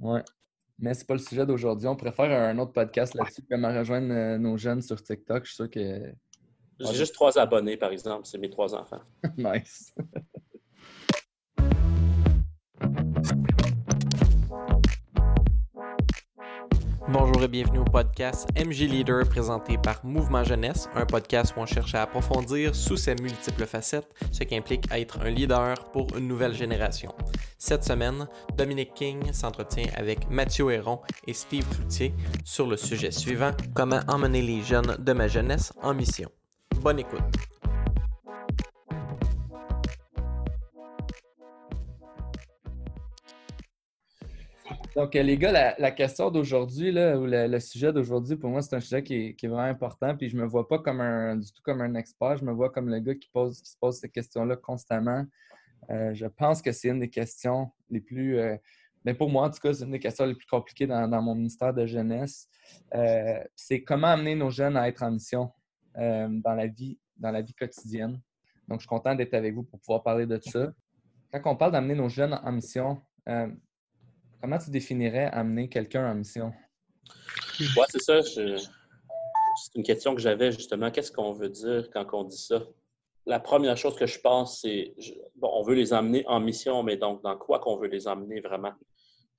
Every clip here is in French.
Ouais. Mais c'est pas le sujet d'aujourd'hui. On préfère un autre podcast là-dessus, comment rejoindre euh, nos jeunes sur TikTok. Je suis sûr que. J'ai juste trois abonnés, par exemple. C'est mes trois enfants. nice. Bonjour et bienvenue au podcast MG Leader présenté par Mouvement Jeunesse, un podcast où on cherche à approfondir sous ses multiples facettes ce qui implique être un leader pour une nouvelle génération. Cette semaine, Dominique King s'entretient avec Mathieu Héron et Steve Cloutier sur le sujet suivant Comment emmener les jeunes de ma jeunesse en mission. Bonne écoute. Donc, euh, les gars, la, question d'aujourd'hui, ou le, sujet d'aujourd'hui, pour moi, c'est un sujet qui est, vraiment important. Puis je me vois pas comme un, du tout comme un expert. Je me vois comme le gars qui, pose, se pose ces questions-là constamment. Euh, je pense que c'est une des questions les plus. mais euh, ben, pour moi, en tout cas, c'est une des questions les plus compliquées dans, mon ministère de jeunesse. c'est comment amener nos jeunes à être en mission dans, la vie, dans la vie quotidienne. Donc, je suis content d'être avec vous pour pouvoir parler de ça. Quand on parle d'amener nos jeunes en mission, Comment tu définirais amener quelqu'un en mission? Oui, c'est ça. C'est une question que j'avais justement. Qu'est-ce qu'on veut dire quand on dit ça? La première chose que je pense, c'est bon, on veut les amener en mission, mais donc dans quoi qu'on veut les emmener vraiment?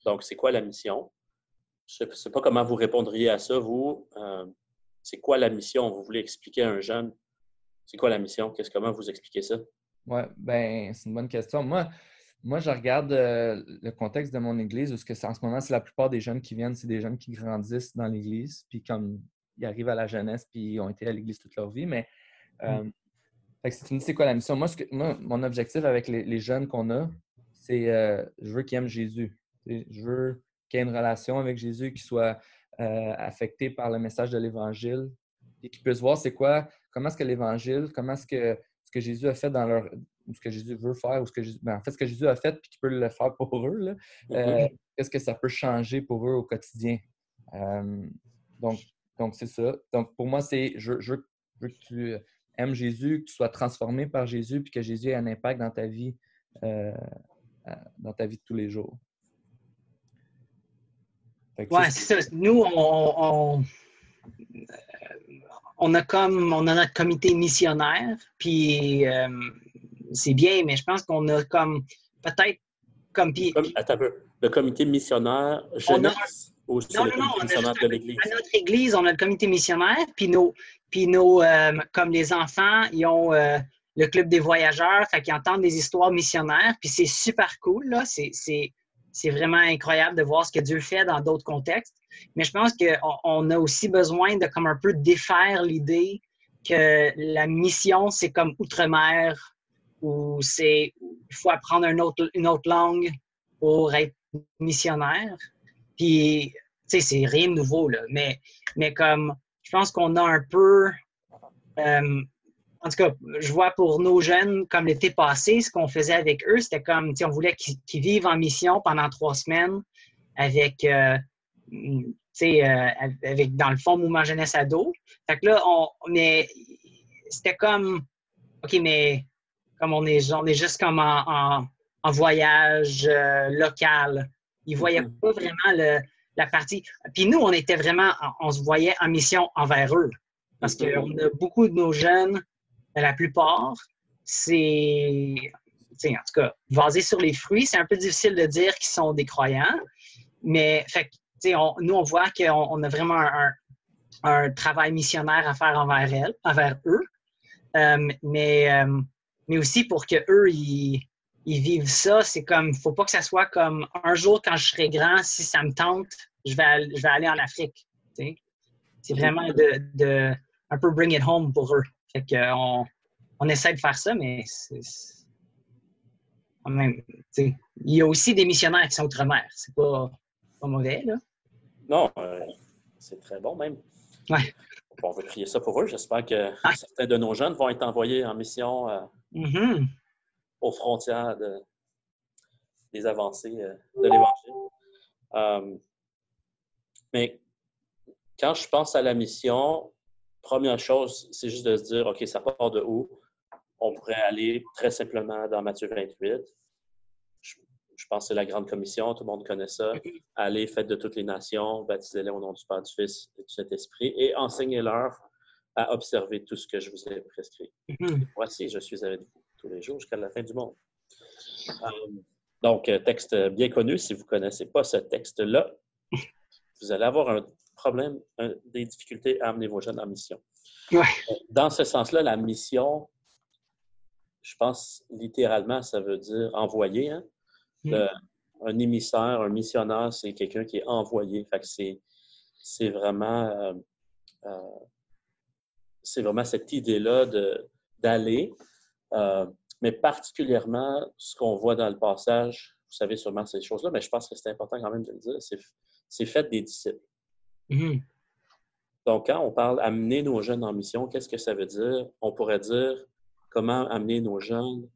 Donc, c'est quoi la mission? Je ne sais pas comment vous répondriez à ça, vous. Euh, c'est quoi la mission? Vous voulez expliquer à un jeune? C'est quoi la mission? Qu'est-ce, comment vous expliquez ça? Oui, ben c'est une bonne question. Moi, moi, je regarde euh, le contexte de mon église, parce que en ce moment, c'est la plupart des jeunes qui viennent, c'est des jeunes qui grandissent dans l'église, puis comme ils arrivent à la jeunesse, puis ils ont été à l'église toute leur vie. Mais euh, si tu me dis c'est quoi la mission, moi, mon objectif avec les, jeunes qu'on a, c'est euh, je veux qu'ils aiment Jésus. Je veux qu'il y ait une relation avec Jésus qui soit euh, affectée par le message de l'Évangile et qu'ils puissent voir c'est quoi, comment est-ce que l'Évangile, comment est-ce que ce que Jésus a fait dans leur, ou ce que Jésus veut faire, ou ce que ben, en fait, ce que Jésus a fait puis qu'il peut le faire pour eux, euh, mm-hmm. qu'est-ce que ça peut changer pour eux au quotidien? Euh, donc, donc c'est ça. Donc, pour moi, c'est je, je, veux que tu aimes Jésus, que tu sois transformé par Jésus, puis que Jésus ait un impact dans ta vie, euh, dans ta vie de tous les jours. Oui, c'est ça. Nous, on, on, a comme on a notre comité missionnaire, puis c'est bien, mais je pense qu'on a comme peut-être comme. attends un peu. Le comité missionnaire jeunesse ou non, le comité missionnaire de l'Église? À notre Église, on a le comité missionnaire, puis nos, puis nos euh, comme les enfants, ils ont euh, le club des voyageurs, fait qu'ils entendent des histoires missionnaires, puis c'est super cool, là. C'est vraiment incroyable de voir ce que Dieu fait dans d'autres contextes. Mais je pense qu'on on a aussi besoin de comme un peu défaire l'idée que la mission, c'est comme outre-mer où c'est il faut apprendre une autre, une autre langue pour être missionnaire. Puis, tu sais, c'est rien de nouveau, là. Mais, mais comme, je pense qu'on a un peu. Euh, en tout cas, je vois pour nos jeunes, comme l'été passé, ce qu'on faisait avec eux, c'était comme, on voulait qu'ils vivent en mission pendant trois semaines avec, euh, euh, avec, dans le fond, Mouvement Jeunesse Ado. Fait que là, on, mais c'était comme, OK, mais comme on est, on est juste comme en, voyage euh, local. Ils ne voyaient mm-hmm. pas vraiment la partie. Puis nous, on était vraiment, on se voyait en mission envers eux. Parce mm-hmm. qu'on a beaucoup de nos jeunes, la plupart, c'est, en tout cas, basé sur les fruits. C'est un peu difficile de dire qu'ils sont des croyants. Mais, fait, nous, on voit qu'on a vraiment un, travail missionnaire à faire envers, elles, envers eux. Euh, mais euh, mais aussi pour que eux ils, vivent ça. C'est comme, faut pas que ça soit comme un jour quand je serai grand, si ça me tente, je vais, je vais aller en Afrique. C'est vraiment de, un peu bring it home pour eux. Fait on, on essaie de faire ça, mais c'est même, il y a aussi des missionnaires qui sont outre-mer. C'est pas, pas mauvais, là. Non, euh, c'est très bon même. Ouais. On veut crier ça pour eux. J'espère que certains de nos jeunes vont être envoyés en mission euh, Mm-hmm. aux frontières des avancées euh, de l'Évangile. Euh, mais quand je pense à la mission, première chose, c'est juste de se dire, OK, ça part de où? On pourrait aller très simplement dans Matthieu 28. Je, je pense que c'est la Grande Commission, tout le monde connaît ça. Allez, faites de toutes les nations, baptisez-les au nom du Père, du Fils et du Saint-Esprit et enseignez-leur à observer tout ce que je vous ai prescrit. Voici, je suis avec vous tous les jours jusqu'à la fin du monde. Euh, donc, euh, texte bien connu. Si vous ne connaissez pas ce texte-là, vous allez avoir un problème, des difficultés à amener vos jeunes en mission. Dans ce sens-là, la mission, je pense littéralement, ça veut dire envoyer. Hein? Mm. un émissaire, un missionnaire, c'est quelqu'un qui est envoyé. Fait que c'est, vraiment, euh, euh, c'est vraiment cette idée-là d'aller. Euh, mais particulièrement, ce qu'on voit dans le passage, vous savez sûrement ces choses-là, mais je pense que c'est important quand même de le dire, c'est, fait des disciples. Mm-hmm. Donc, quand on parle amener nos jeunes en mission, qu'est-ce que ça veut dire? On pourrait dire comment amener nos jeunes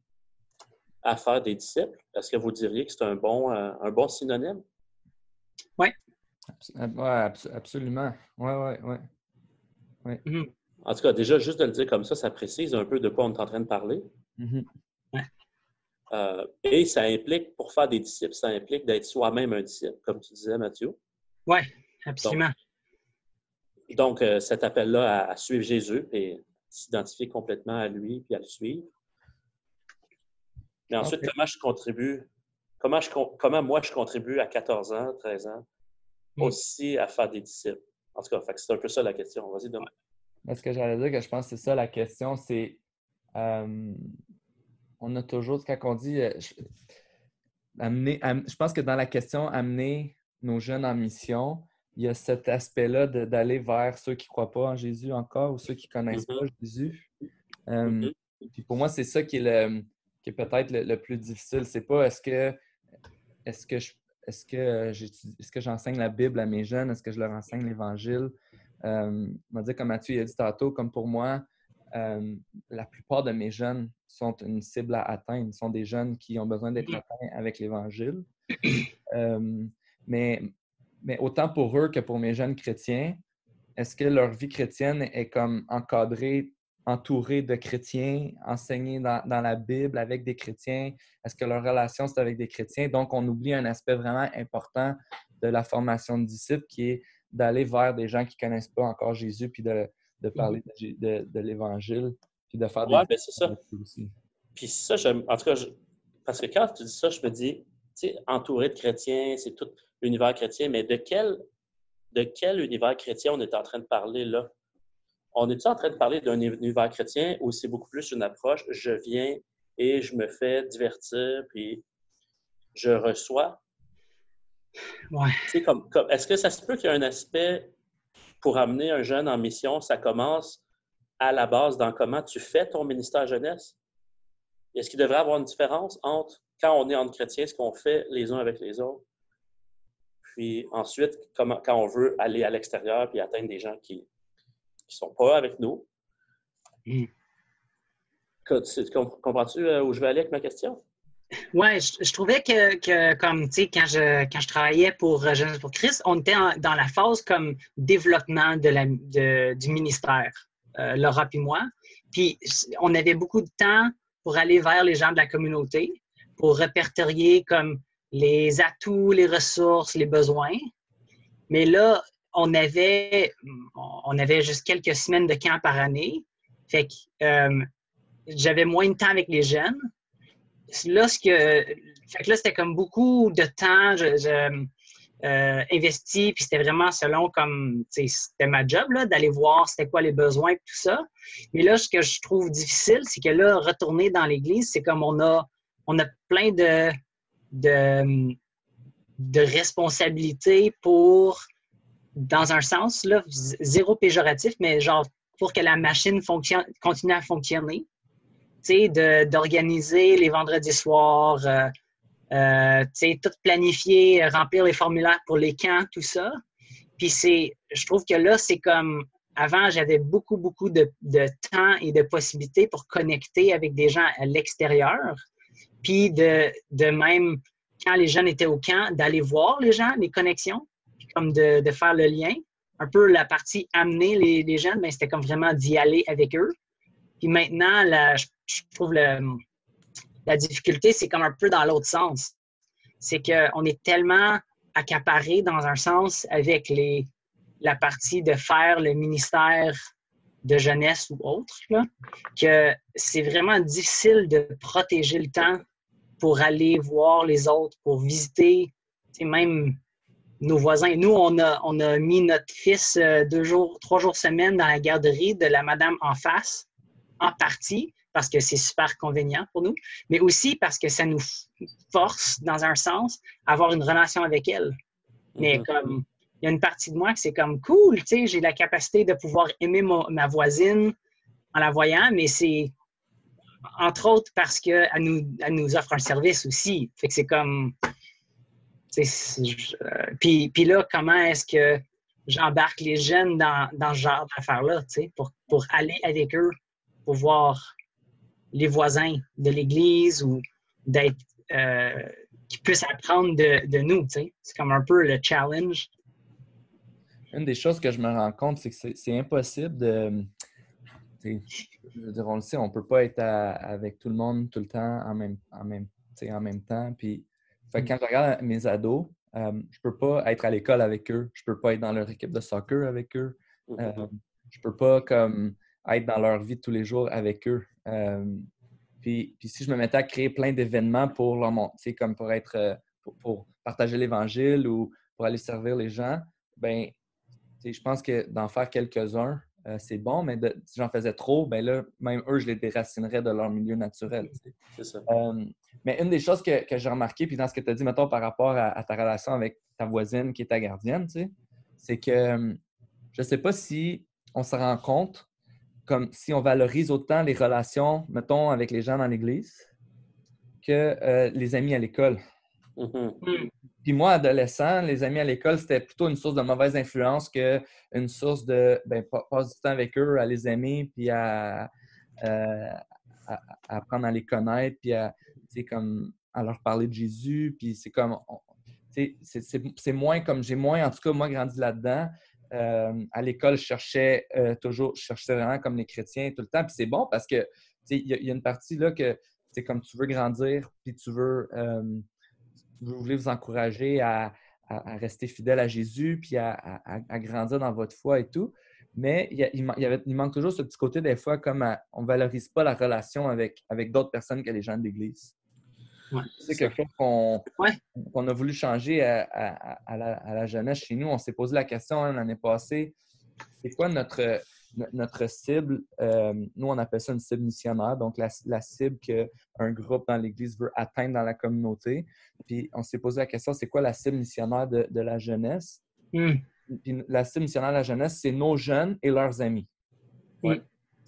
à faire des disciples? Est-ce que vous diriez que c'est un bon, euh, un bon synonyme? Oui. Ouais, absolument. Oui, oui, oui. Ouais. Mm-hmm. En tout cas, déjà, juste de le dire comme ça, ça précise un peu de quoi on est en train de parler. Mm-hmm. Euh, et ça implique, pour faire des disciples, ça implique d'être soi-même un disciple, comme tu disais, Mathieu. Oui, absolument. Donc, euh, cet appel-là à, suivre Jésus et s'identifier complètement à lui puis à le suivre. Mais ensuite, comment je contribue, comment, je, comment moi je contribue à 14 ans, 13 ans, hmm. aussi à faire des disciples? En tout cas, c'est un peu ça la question. Vas-y, demain. Ce que j'allais dire, que je pense que c'est ça la question, c'est euh, on a toujours, quand on dit euh, amener, je pense que dans la question amener nos jeunes en mission, il y a cet aspect-là d'aller vers ceux qui ne croient pas en Jésus encore ou ceux qui ne connaissent pas mm-hmm. Jésus. Euh, mm-hmm. Puis pour moi, c'est ça qui est, le, qui est peut-être le, plus difficile. C'est pas est-ce que est-ce que je est-ce que est-ce que j'enseigne la Bible à mes jeunes? Est-ce que je leur enseigne l'Évangile? Euh, on va dire comme Mathieu a dit tantôt, comme pour moi, euh, la plupart de mes jeunes sont une cible à atteindre. Sont des jeunes qui ont besoin d'être mm-hmm. atteints avec l'Évangile. mais mais autant pour eux que pour mes jeunes chrétiens, est-ce que leur vie chrétienne est comme encadrée, entourée de chrétiens, enseignée dans, la Bible avec des chrétiens? Est-ce que leur relation, c'est avec des chrétiens? Donc, on oublie un aspect vraiment important de la formation de disciples qui est d'aller vers des gens qui ne connaissent pas encore Jésus, puis de, parler de, l'Évangile, puis de faire des... Oui, ben, c'est ça. Puis ça, en tout cas, parce que quand tu dis ça, je me dis, tu sais, entouré de chrétiens, c'est tout l'univers chrétien, mais de quel, de quel univers chrétien on est en train de parler là? On est en train de parler d'un univers chrétien où c'est beaucoup plus une approche, je viens et je me fais divertir, puis je reçois? Ouais. Comme, comme, Est-ce que ça se peut qu'il y ait un aspect pour amener un jeune en mission, ça commence à la base dans comment tu fais ton ministère jeunesse? Est-ce qu'il devrait y avoir une différence entre quand on est entre chrétiens, ce qu'on fait les uns avec les autres, puis ensuite, quand on veut aller à l'extérieur puis atteindre des gens qui ne sont pas avec nous? Mm. Comprends-tu euh, où je vais aller avec ma question? Oui, je, trouvais que, comme, tu sais, quand je, quand je travaillais pour euh, Jeunesse pour Christ, on était dans la phase comme développement du ministère, euh, Laura et moi. Puis, on avait beaucoup de temps pour aller vers les gens de la communauté, pour répertorier comme les atouts, les ressources, les besoins. Mais là, on avait, on avait juste quelques semaines de camp par année. Fait que euh, j'avais moins de temps avec les jeunes. Là, ce que, là, c'était comme beaucoup de temps je, euh, investi, puis c'était vraiment selon comme, c'était ma job, d'aller voir c'était quoi les besoins et tout ça. Mais là, ce que je trouve difficile, c'est que là, retourner dans l'église, c'est comme on a, on a plein de, de, de responsabilité pour, dans un sens, là, zéro péjoratif, mais genre pour que la machine fonctionne, continue à fonctionner. D'organiser les vendredis soirs, euh, euh, tout planifier, remplir les formulaires pour les camps, tout ça. Puis c'est, je trouve que là, c'est comme, avant, j'avais beaucoup, beaucoup de, de, temps et de possibilités pour connecter avec des gens à l'extérieur. Puis de, de même, quand les jeunes étaient au camp, d'aller voir les gens, les connexions, comme de, de, faire le lien. Un peu la partie amener les, les jeunes, mais ben, c'était comme vraiment d'y aller avec eux. Puis maintenant, je, trouve le, la difficulté, c'est comme un peu dans l'autre sens. c'est qu'on est tellement accaparé dans un sens avec les, la partie de faire le ministère de jeunesse ou autre, que c'est vraiment difficile de protéger le temps pour aller voir les autres, pour visiter même nos voisins. Nous, on a, on a mis notre fils euh, deux jours, trois jours semaine dans la garderie de la madame en face, en partie, parce que c'est super convenient pour nous, mais aussi parce que ça nous force, dans un sens, à avoir une relation avec elle. Mais mm-hmm. comme, il y a une partie de moi qui c'est comme cool, tu sais, j'ai la capacité de pouvoir aimer ma voisine en la voyant, mais c'est entre autres parce qu'elle nous, nous offre un service aussi. Fait que c'est comme. Euh, puis, puis là, comment est-ce que j'embarque les jeunes dans, dans ce genre d'affaires-là, pour, pour aller avec eux, pour voir les voisins de l'Église ou d'être. Euh, qui puissent apprendre de, de nous, C'est comme un peu le challenge. Une des choses que je me rends compte, c'est que c'est impossible de on le sait, on ne peut pas être avec tout le monde tout le temps en même, en même, en même temps. Puis, fait, mm. quand je regarde mes ados, euh, je ne peux pas être à l'école avec eux. Je ne peux pas être dans leur équipe de soccer avec eux. Mm-hmm. Euh, je ne peux pas comme, être dans leur vie de tous les jours avec eux. Euh, puis, puis, si je me mettais à créer plein d'événements pour leur montrer, comme pour être pour, partager l'Évangile ou pour aller servir les gens, ben je pense que d'en faire quelques-uns, euh, c'est bon, mais si j'en faisais trop, ben là, même eux, je les déracinerais de leur milieu naturel. C'est ça. Euh, mais une des choses que, j'ai remarqué, puis dans ce que tu as dit, mettons, par rapport à, ta relation avec ta voisine qui est ta gardienne, c'est que euh, je ne sais pas si on se rend compte, comme si on valorise autant les relations, mettons, avec les gens dans l'Église que les amis à l'école. Mm-hmm. Puis moi, adolescent, les amis à l'école, c'était plutôt une source de mauvaise influence qu'une source de ben, passer du temps avec eux, à les aimer, puis à, euh, apprendre à les connaître, puis à, comme, à leur parler de Jésus. Puis c'est comme. C'est moins comme. J'ai moins, en tout cas, moi, grandi là-dedans. Euh, à l'école, je cherchais euh, toujours, je cherchais vraiment comme les chrétiens tout le temps. Puis c'est bon parce que il y, a une partie là que c'est comme tu veux grandir, puis tu veux vous voulez vous encourager à, rester fidèle à Jésus, puis à, grandir dans votre foi et tout. Mais il, manque toujours ce petit côté des fois comme on ne valorise pas la relation avec, avec d'autres personnes que les gens de l'Église. C'est quelque chose qu'on a voulu changer à, la, jeunesse chez nous. On s'est posé la question hein, l'année passée, c'est quoi notre, notre cible, euh, nous, on appelle ça une cible missionnaire, donc la, cible qu'un groupe dans l'Église veut atteindre dans la communauté. Puis on s'est posé la question, c'est quoi la cible missionnaire de, la jeunesse? Hmm. Puis la cible missionnaire de la jeunesse, c'est nos jeunes et leurs amis. Ouais.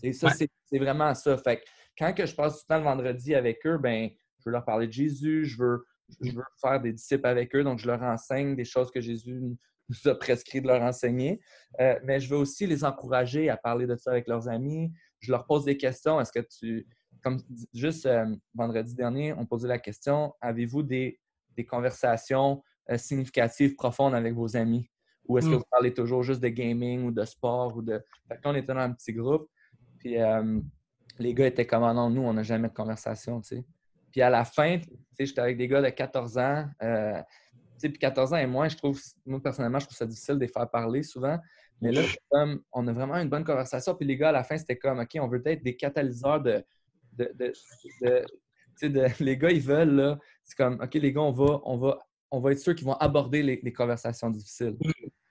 Et ça, c'est vraiment ça. Fait quand que je passe du temps le vendredi avec eux, ben, je veux leur parler de Jésus, je veux, je veux faire des disciples avec eux, donc je leur enseigne des choses que Jésus nous a prescrit de leur enseigner. Euh, mais je veux aussi les encourager à parler de ça avec leurs amis. Je leur pose des questions. Est-ce que tu. Comme juste euh, vendredi dernier, on posait la question avez-vous des, conversations euh, significatives, profondes avec vos amis? Ou est-ce que mm. vous parlez toujours juste de gaming ou de sport ou de. Fait on était dans un petit groupe. Puis les gars étaient comme ah non, nous, on n'a jamais de conversation, tu sais. Puis à la fin, tu sais, j'étais avec des gars de 14 ans puis 14 ans et moins, je trouve, moi personnellement, je trouve ça difficile de les faire parler souvent. Mais là, comme, on a vraiment une bonne conversation. Puis les gars, à la fin, c'était comme, OK, on veut être des catalyseurs de. de, de, les gars, ils veulent, là, c'est comme, OK, les gars, on va, on va, on va être ceux qui vont aborder les, conversations difficiles.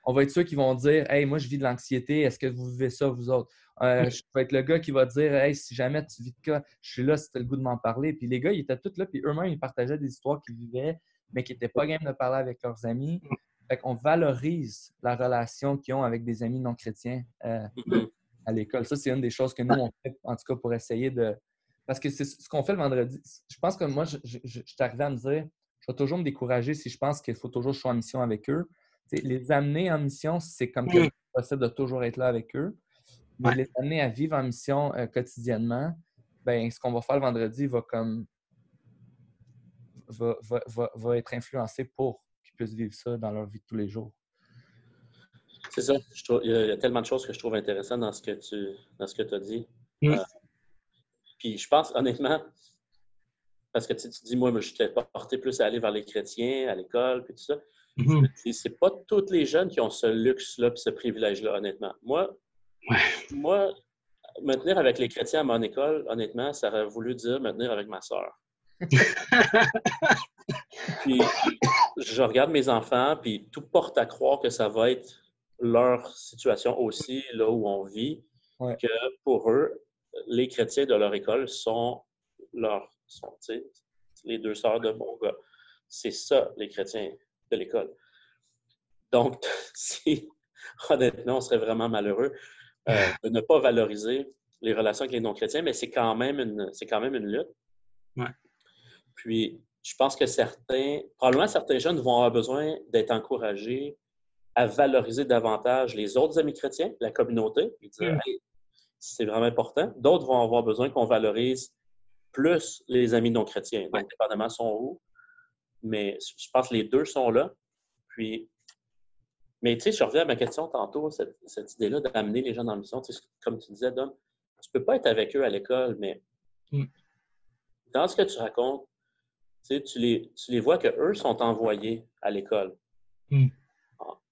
On va être ceux qui vont dire, Hey, moi, je vis de l'anxiété, est-ce que vous vivez ça, vous autres? Euh, je vais être le gars qui va dire, Hey, si jamais tu vis de cas, je suis là as le goût de m'en parler. Puis les gars, ils étaient tous là, puis eux-mêmes, ils partageaient des histoires qu'ils vivaient mais qui n'étaient pas game de parler avec leurs amis. Mm. Fait qu'on valorise la relation qu'ils ont avec des amis non chrétiens euh, mm-hmm. à l'école. Ça, c'est une des choses que nous, on fait, en tout cas, pour essayer de. Parce que c'est ce qu'on fait le vendredi. Je pense que moi, je, suis arrivé à me dire, je vais toujours me décourager si je pense qu'il faut toujours que je sois en mission avec eux. Les amener en mission, c'est comme mm. possible de toujours être là avec eux. Mais les amener à vivre en mission euh, quotidiennement, ben, ce qu'on va faire le vendredi va comme va, être influencé pour qu'ils puissent vivre ça dans leur vie de tous les jours. C'est ça. il, y a, tellement de choses que je trouve intéressantes dans ce que tu dans ce que as dit. Mm. Euh, puis je pense, honnêtement, parce que tu, te dis, moi, je suis porté plus à aller vers les chrétiens, à l'école, puis tout ça. Mhm. C'est pas tous les jeunes qui ont ce luxe-là, ce privilège-là, honnêtement. Moi, moi, me tenir avec les chrétiens à mon école, honnêtement, ça aurait voulu dire me tenir avec ma soeur. puis, je regarde mes enfants, puis tout porte à croire que ça va être leur situation aussi, là où on vit, que pour eux, les chrétiens de leur école sont, leur, sont les deux sœurs de mon gars. C'est ça, les chrétiens de l'école. Donc, si, honnêtement, on serait vraiment malheureux euh, de ne pas valoriser les relations avec les non-chrétiens, mais c'est quand même une, c'est quand même une lutte. Puis, je pense que certains, probablement certains jeunes vont avoir besoin d'être encouragés à valoriser davantage les autres amis chrétiens, la communauté, dire, mm. c'est vraiment important. D'autres vont avoir besoin qu'on valorise plus les amis non chrétiens, donc dépendamment sont où. Mais je pense que les deux sont là. Puis, mais tu sais, je reviens à ma question tantôt, cette, idée-là d'amener les gens dans la mission. comme tu disais, Dom, tu peux pas être avec eux à l'école, mais mm. dans ce que tu racontes, tu les, tu les vois qu'eux sont envoyés à l'école. Mm.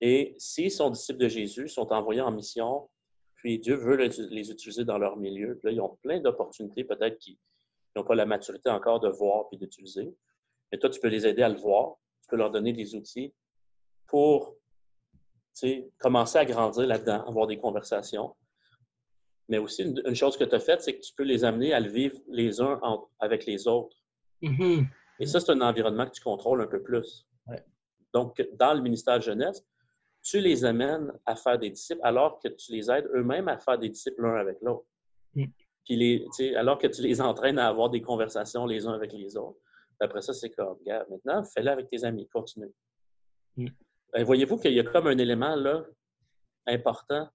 Et s'ils sont disciples de Jésus, sont envoyés en mission, puis Dieu veut les utiliser dans leur milieu. Puis là, ils ont plein d'opportunités, peut-être qu'ils n'ont pas la maturité encore de voir puis d'utiliser. Mais toi, tu peux les aider à le voir. Tu peux leur donner des outils pour commencer à grandir là-dedans, avoir des conversations. Mais aussi, une, chose que tu as faite, c'est que tu peux les amener à le vivre les uns avec les autres. Mm-hmm. Et ça, c'est un environnement que tu contrôles un peu plus. Donc, dans le ministère de jeunesse, tu les amènes à faire des disciples alors que tu les aides eux-mêmes à faire des disciples l'un avec l'autre. Mm. Puis les, alors que tu les entraînes à avoir des conversations les uns avec les autres. Après ça, c'est comme, regarde, maintenant, fais-le avec tes amis, continue. Mm. Ben, voyez-vous qu'il y a comme un élément là important?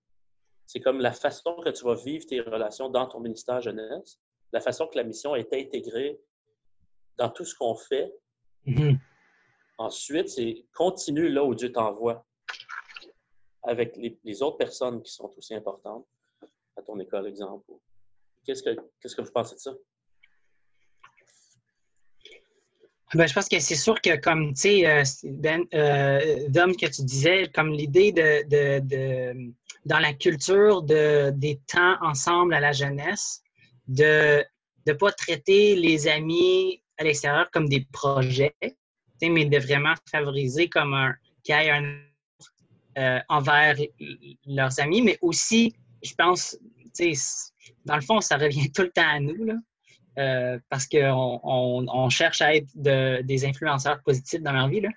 C'est comme la façon que tu vas vivre tes relations dans ton ministère jeunesse, la façon que la mission est intégrée dans tout ce qu'on fait. Mm-hmm. Ensuite, c'est continue là où Dieu t'envoie avec les, autres personnes qui sont aussi importantes à ton école, exemple. Qu'est-ce que, qu'est-ce que vous pensez de ça? Ben, je pense que c'est sûr que, comme, tu sais, euh, ben, euh, Dom, que tu disais, comme l'idée de, de, de, dans la culture de, des temps ensemble à la jeunesse, de ne pas traiter les amis à l'extérieur comme des projets, mais de vraiment favoriser comme un, qu'il y un euh, envers leurs amis, mais aussi, je pense, dans le fond, ça revient tout le temps à nous, là, euh, parce qu'on on, cherche à être des influenceurs positifs dans leur vie. Là.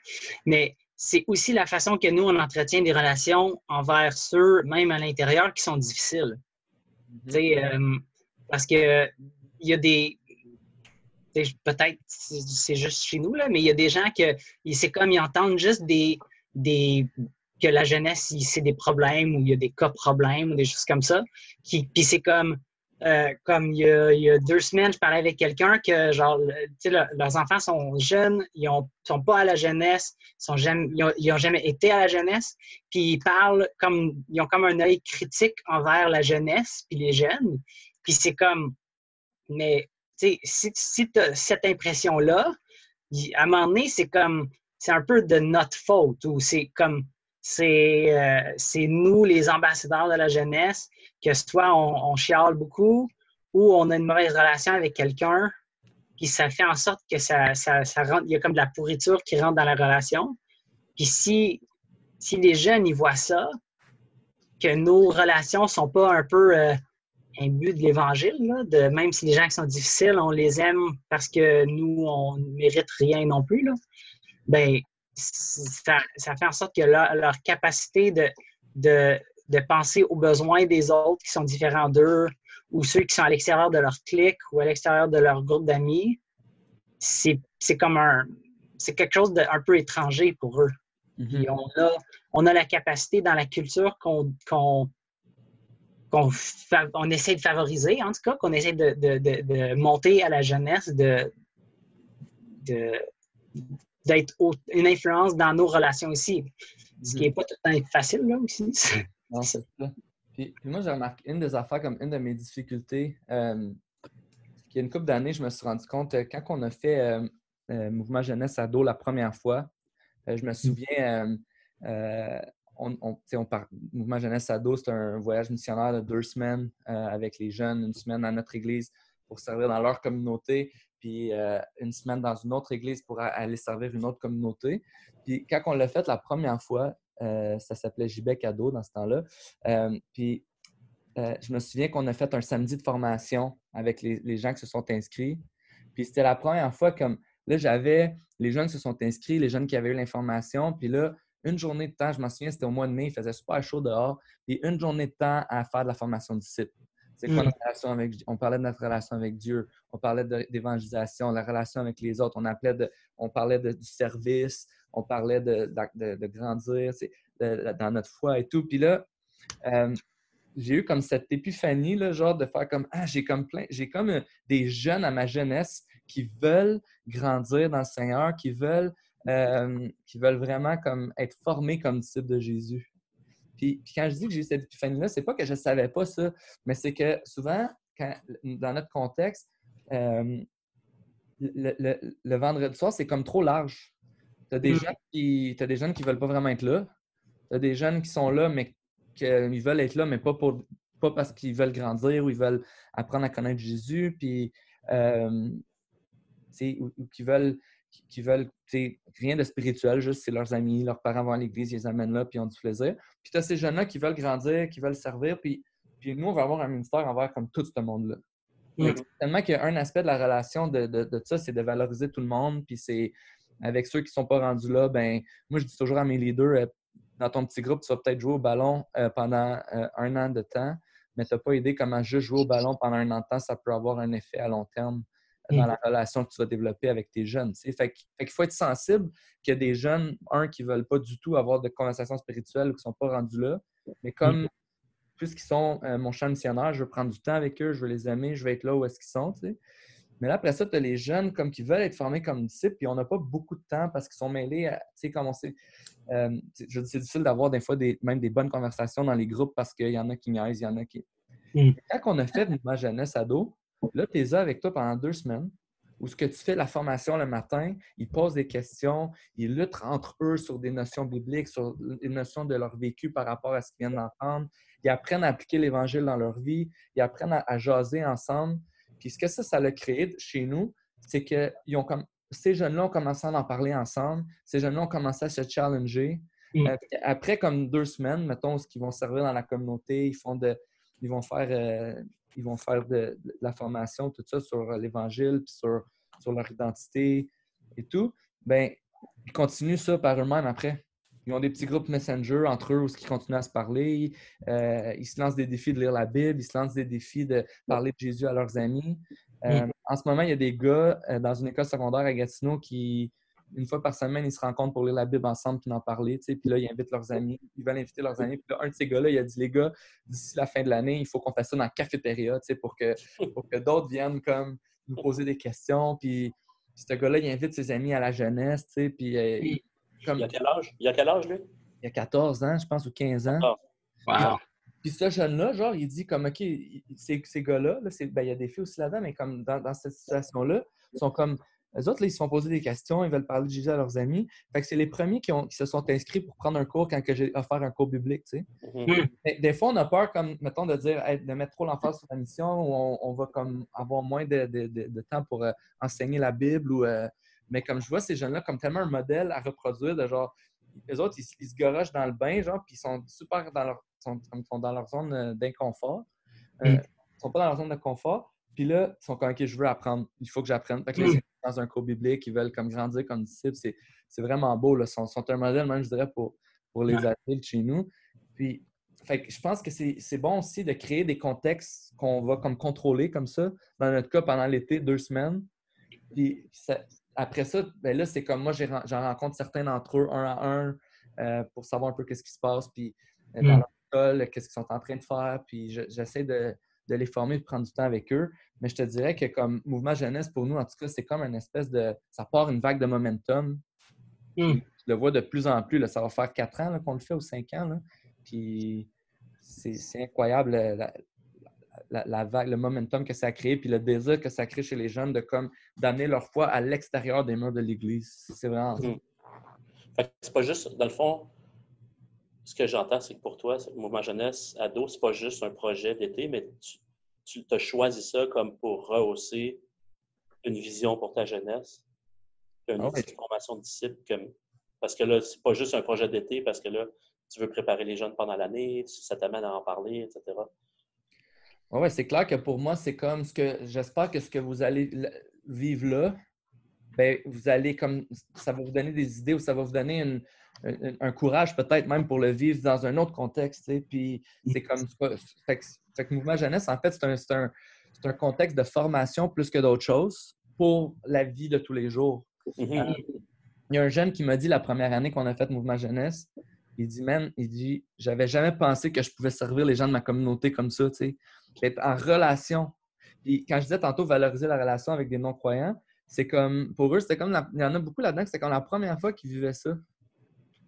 Mais c'est aussi la façon que nous, on entretient des relations envers ceux, même à l'intérieur, qui sont difficiles. Mm-hmm. Euh, parce que il y a des. Peut-être c'est juste chez nous, là, mais il y a des gens que c'est comme ils entendent juste des, des que la jeunesse, c'est des problèmes ou il y a des cas problèmes ou des choses comme ça. Qui, puis c'est comme, euh, comme il y, a, deux semaines, je parlais avec quelqu'un que, genre, sais, leurs enfants sont jeunes, ils ne sont pas à la jeunesse, ils n'ont jamais été à la jeunesse, puis ils parlent comme, ils ont comme un œil critique envers la jeunesse, puis les jeunes. Puis c'est comme, mais, tu sais, si, si tu as cette impression-là, à un moment donné, c'est comme, c'est un peu de notre faute, ou c'est comme, euh, c'est nous, les ambassadeurs de la jeunesse, que soit on, chiale beaucoup ou on a une mauvaise relation avec quelqu'un, puis ça fait en sorte que ça, ça, rentre, il y a comme de la pourriture qui rentre dans la relation. Puis si, si les jeunes y voient ça, que nos relations sont pas un peu euh, but de l'Évangile, de même si les gens qui sont difficiles, on les aime parce que nous, on ne mérite rien non plus, là, ben, ça, fait en sorte que leur, capacité de, de, penser aux besoins des autres qui sont différents d'eux ou ceux qui sont à l'extérieur de leur clique ou à l'extérieur de leur groupe d'amis, c'est comme un. C'est quelque chose d'un peu étranger pour eux. Mm-hmm. on, a, on a la capacité dans la culture qu'on qu'on essaie de favoriser, en tout cas, qu'on essaie de, de, de, monter à la jeunesse, de, d'être une influence dans nos relations aussi. Ce qui n'est pas tout le temps facile, là, aussi. Non, c'est ça. Puis, moi, j'ai remarqué une des affaires comme une de mes difficultés, euh, il y a une couple d'années, je me suis rendu compte, euh, quand on a fait euh, euh, Mouvement Jeunesse Ado la première fois, je me mm. souviens, on, on, Mouvement Jeunesse Ado, c'est un voyage missionnaire de deux semaines avec les jeunes, une semaine à notre église pour servir dans leur communauté, puis une semaine dans une autre église pour aller servir une autre communauté. Puis quand on l'a fait la première fois, ça s'appelait JBEC Ado dans ce temps-là. puis je me souviens qu'on a fait un samedi de formation avec les, gens qui se sont inscrits. Puis c'était la première fois comme là, j'avais les jeunes qui se sont inscrits, les jeunes qui avaient eu l'information. Puis là, une journée de temps, je m'en souviens, c'était au mois de mai, il faisait super chaud dehors. Puis une journée de temps à faire de la formation disciple. C'est quoi mm. notre relation avec On parlait de notre relation avec Dieu, on parlait d'évangélisation, la relation avec les autres, on, appelait de, on parlait de, du service, on parlait de, de grandir dans notre foi et tout. Puis là, euh, j'ai eu comme cette épiphanie, là, genre de faire comme Ah, j'ai comme plein, j'ai comme euh, des jeunes à ma jeunesse qui veulent grandir dans le Seigneur, qui veulent, euh, qui veulent vraiment comme être formés comme disciples de Jésus. Puis, quand je dis que j'ai eu cette épiphanie-là, c'est pas que je ne savais pas ça, mais c'est que souvent, dans notre contexte, euh, le, vendredi soir, c'est comme trop large. Tu as des, mm. qui, as des jeunes qui ne veulent pas vraiment être là. Tu as des jeunes qui sont là, mais qu'ils veulent être là, mais pas, pour, pas parce qu'ils veulent grandir ou ils veulent apprendre à connaître Jésus, puis euh, ou, qui veulent, qui veulent rien de spirituel, juste c'est leurs amis, leurs parents vont à l'église, ils les amènent là, puis ils ont du plaisir. Puis tu as ces jeunes-là qui veulent grandir, qui veulent servir, puis, puis nous, on va avoir un ministère envers comme tout ce monde-là. Tellement qu'il y a un aspect de la relation de, de, de ça, c'est de valoriser tout le monde, puis c'est avec ceux qui ne sont pas rendus là, ben moi je dis toujours à mes leaders, euh, dans ton petit groupe, tu vas peut-être jouer au ballon euh, pendant euh, un an de temps, mais tu n'as pas idée comment juste jouer au ballon pendant un an de temps, ça peut avoir un effet à long terme dans la relation que tu vas développer avec tes jeunes. Fait, qu'il faut être sensible qu'il y a des jeunes, un, qui ne veulent pas du tout avoir de conversation spirituelle ou qui ne sont pas rendus là, mais comme plus qu'ils sont mon champ missionnaire, je veux prendre du temps avec eux, je veux les aimer, je veux être là où est-ce qu'ils sont. Mais là, après ça, tu as les jeunes comme qui veulent être formés comme disciples, puis on n'a pas beaucoup de temps parce qu'ils sont mêlés à, tu sais, comme on sait, euh, c'est difficile d'avoir des fois des, même des bonnes conversations dans les groupes parce qu'il y en a qui niaisent, il y en a qui. Mm. Quand on a fait ma jeunesse ado, là, tu es là avec toi pendant deux semaines où ce que tu fais la formation le matin, ils posent des questions, ils luttent entre eux sur des notions bibliques, sur des notions de leur vécu par rapport à ce qu'ils viennent d'entendre. Ils apprennent à appliquer l'Évangile dans leur vie, ils apprennent à, à jaser ensemble. Puis ce que ça, ça a créé chez nous, c'est ont comme ces jeunes-là ont commencé à en parler ensemble. Ces jeunes-là ont commencé à se challenger. Mm. Euh, après, comme deux semaines, mettons, ce qu'ils vont servir dans la communauté, ils, font de, ils vont faire, euh, ils vont faire de, la formation, tout ça sur l'Évangile, puis sur, sur leur identité et tout. Ben, ils continuent ça par eux-mêmes après. Ils ont des petits groupes Messenger entre eux où ils continuent à se parler. Euh, ils se lancent des défis de lire la Bible. Ils se lancent des défis de parler de Jésus à leurs amis. Euh, en ce moment, il y a des gars euh, dans une école secondaire à Gatineau qui, une fois par semaine, ils se rencontrent pour lire la Bible ensemble puis en parler. Puis là, ils invitent leurs amis. Ils veulent inviter leurs amis. Puis là, un de ces gars-là, il a dit Les gars, d'ici la fin de l'année, il faut qu'on fasse ça dans la cafétéria pour que, pour que d'autres viennent comme nous poser des questions. Puis ce gars-là, il invite ses amis à la jeunesse. Puis il y a quel âge? Il y a quel âge, lui? Il y a 14 ans, je pense, ou 15 ans. Wow. Puis ce jeune-là, genre, il dit comme, OK, ces, ces gars-là, ben, il y a des filles aussi là-dedans, mais comme dans, cette situation-là, ils sont comme, les autres, là, ils se sont posés des questions, ils veulent parler de Jésus à leurs amis. Fait que c'est les premiers qui, ont, qui, se sont inscrits pour prendre un cours quand j'ai offert un cours tu sais. Mm-hmm. Des fois, on a peur, comme, mettons, de dire, de mettre trop l'emphase sur la mission, ou on, va comme avoir moins de, de, de, temps pour euh, enseigner la Bible ou euh, mais comme je vois ces jeunes-là comme tellement un modèle à reproduire de genre, les autres, ils, se garochent dans le bain, genre, puis ils sont super dans leur, sont, dans leur zone euh, d'inconfort. Euh, mm. Ils sont pas dans leur zone de confort. Puis là, ils sont comme, OK, je veux apprendre. Il faut que j'apprenne. Fait que mm. dans un cours biblique, ils veulent comme grandir comme disciples. C'est vraiment beau. Là. Ils sont, un modèle, même, je dirais, pour, pour les adultes chez nous. Puis, fait que je pense que c'est bon aussi de créer des contextes qu'on va comme contrôler comme ça. Dans notre cas, pendant l'été, deux semaines. Puis ça, après ça, ben là, c'est comme moi, j'en rencontre certains d'entre eux un à un euh, pour savoir un peu qu'est-ce qui se passe, puis euh, dans mm. leur qu'est-ce qu'ils sont en train de faire, puis j'essaie de, les former, de prendre du temps avec eux. Mais je te dirais que comme mouvement jeunesse, pour nous, en tout cas, c'est comme une espèce de... Ça part une vague de momentum. Mm. Je le vois de plus en plus. Là, ça va faire quatre ans qu'on le fait ou cinq ans. Là. Puis c'est incroyable la, vague, le momentum que ça a créé, puis le désir que ça crée chez les jeunes de comme d'amener leur foi à l'extérieur des murs de l'Église. C'est vraiment ça. Hmm. C'est pas juste, dans le fond, ce que j'entends, c'est que pour toi, le mouvement jeunesse ado, c'est pas juste un projet d'été, mais tu, tu as choisi ça comme pour rehausser une vision pour ta jeunesse, une ah formation de disciples. Comme, parce que là, c'est pas juste un projet d'été, parce que là, tu veux préparer les jeunes pendant l'année, ça t'amène à en parler, etc. Oui, c'est clair que pour moi, c'est comme ce que j'espère que ce que vous allez vivre là, ben, vous allez comme ça va vous donner des idées ou ça va vous donner un, courage peut-être même pour le vivre dans un autre contexte. Puis c'est comme fait que, Mouvement Jeunesse, en fait, c'est un, un, contexte de formation plus que d'autres choses pour la vie de tous les jours. Mm-hmm. Euh, il y a un jeune qui m'a dit la première année qu'on a fait Mouvement Jeunesse, il dit, man, il dit, j'avais jamais pensé que je pouvais servir les gens de ma communauté comme ça, tu sais, être en relation. Puis quand je disais tantôt valoriser la relation avec des non-croyants, c'est comme, pour eux, c'était comme, il y en a beaucoup là-dedans, c'était comme la première fois qu'ils vivaient ça.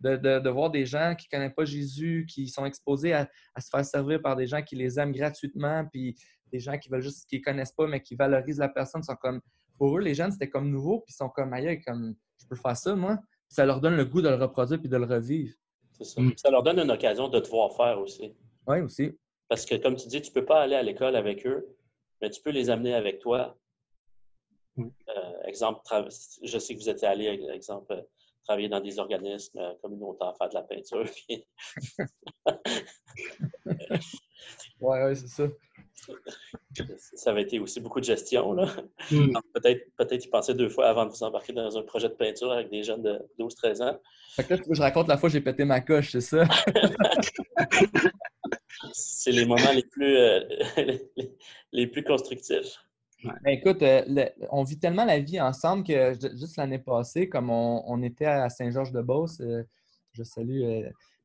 De, voir des gens qui ne connaissent pas Jésus, qui sont exposés à, se faire servir par des gens qui les aiment gratuitement, puis des gens qui veulent juste, qui connaissent pas, mais qui valorisent la personne, sont comme, pour eux, les jeunes, c'était comme nouveau, puis ils sont comme, aïe, comme, je peux faire ça, moi. Ça leur donne le goût de le reproduire puis de le revivre. Ça. Mm. ça. leur donne une occasion de te voir faire aussi. Oui, aussi. Parce que, comme tu dis, tu ne peux pas aller à l'école avec eux, mais tu peux les amener avec toi. Mm. Euh, exemple, je sais que vous étiez allé, exemple, euh, travailler dans des organismes euh, communautaires, faire de la peinture. oui, ouais, c'est ça. Ça avait été aussi beaucoup de gestion. Là. Mm. Peut-être peut y penser deux fois avant de vous embarquer dans un projet de peinture avec des jeunes de 12-13 ans. Fait que là, je raconte la fois où j'ai pété ma coche, c'est ça? c'est les moments les plus, euh, les, plus constructifs. Ben, écoute, euh, on vit tellement la vie ensemble que juste l'année passée, comme on, était à Saint-Georges-de-Beauce, euh, je salue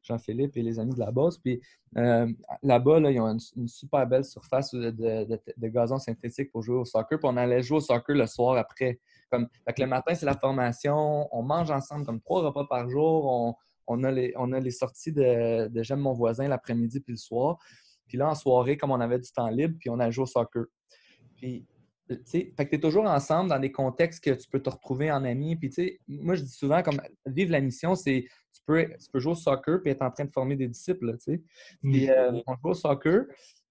Jean-Philippe et les amis de la Beauce, puis là-bas, là, ils ont une, super belle surface de, gazon synthétique pour jouer au soccer, puis on allait jouer au soccer le soir après. Comme, le matin, c'est la formation, on mange ensemble comme trois repas par jour, on, a les, sorties de, J'aime mon voisin l'après-midi puis le soir. Puis là, en soirée, comme on avait du temps libre, puis on a joué au soccer. Fait que tu es toujours ensemble dans des contextes que tu peux te retrouver en ami. Puis, tu sais, moi, je dis souvent, comme vivre la mission, c'est tu peux, tu peux jouer au soccer puis être en train de former des disciples, tu sais. Puis, euh, on joue au soccer.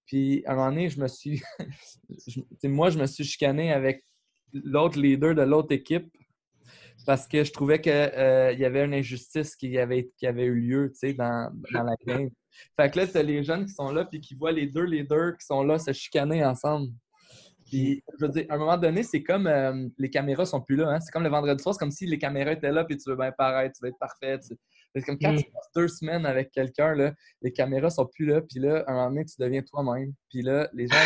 Puis, à un moment donné, je me suis. moi, je me suis chicané avec l'autre leader de l'autre équipe parce que je trouvais qu'il euh, y avait une injustice qui avait, qui avait eu lieu dans, dans la game. Fait que là, tu les jeunes qui sont là puis qui voient les deux leaders qui sont là se chicaner ensemble. Puis, je veux dire, à un moment donné, c'est comme euh, les caméras sont plus là. Hein. C'est comme le vendredi soir, c'est comme si les caméras étaient là puis tu veux bien paraître, tu veux être parfait. C'est comme quand mm. tu passes deux semaines avec quelqu'un, les caméras sont plus là. Puis là, à un moment donné, tu deviens toi-même. Puis là, les gens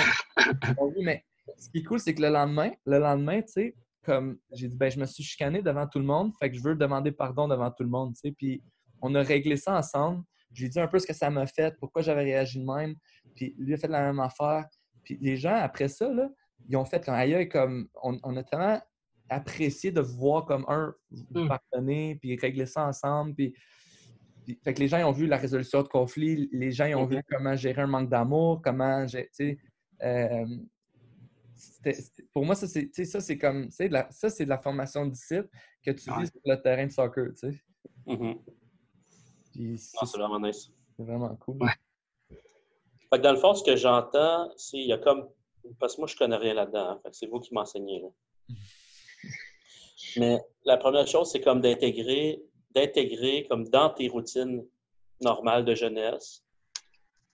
ont mais ce qui est cool, c'est que le lendemain, le lendemain, tu sais, comme j'ai dit, ben, je me suis chicané devant tout le monde, fait que je veux demander pardon devant tout le monde, tu sais. Puis on a réglé ça ensemble. J'ai dit un peu ce que ça m'a fait, pourquoi j'avais réagi de même. Puis lui a fait la même affaire. Puis les gens, après ça, là, ils ont fait comme aïe, comme on, a tellement apprécié de voir comme un vous hmm. pardonner, puis régler ça ensemble. Puis, fait que les gens ont vu la résolution de conflit, les gens ont vu comment gérer un manque d'amour, comment, tu sais, euh, pour moi, ça, c'est, ça, c'est comme, de la, ça, c'est de la formation de disciple que tu vis sur le terrain de soccer, tu sais. Mm-hmm. c'est vraiment nice. C'est vraiment cool. Fait que dans le fond, ce que j'entends, c'est il y a comme. Parce que moi, je connais rien là-dedans. Hein, c'est vous qui m'enseignez. Là. Mais la première chose, c'est comme d'intégrer, d'intégrer comme dans tes routines normales de jeunesse,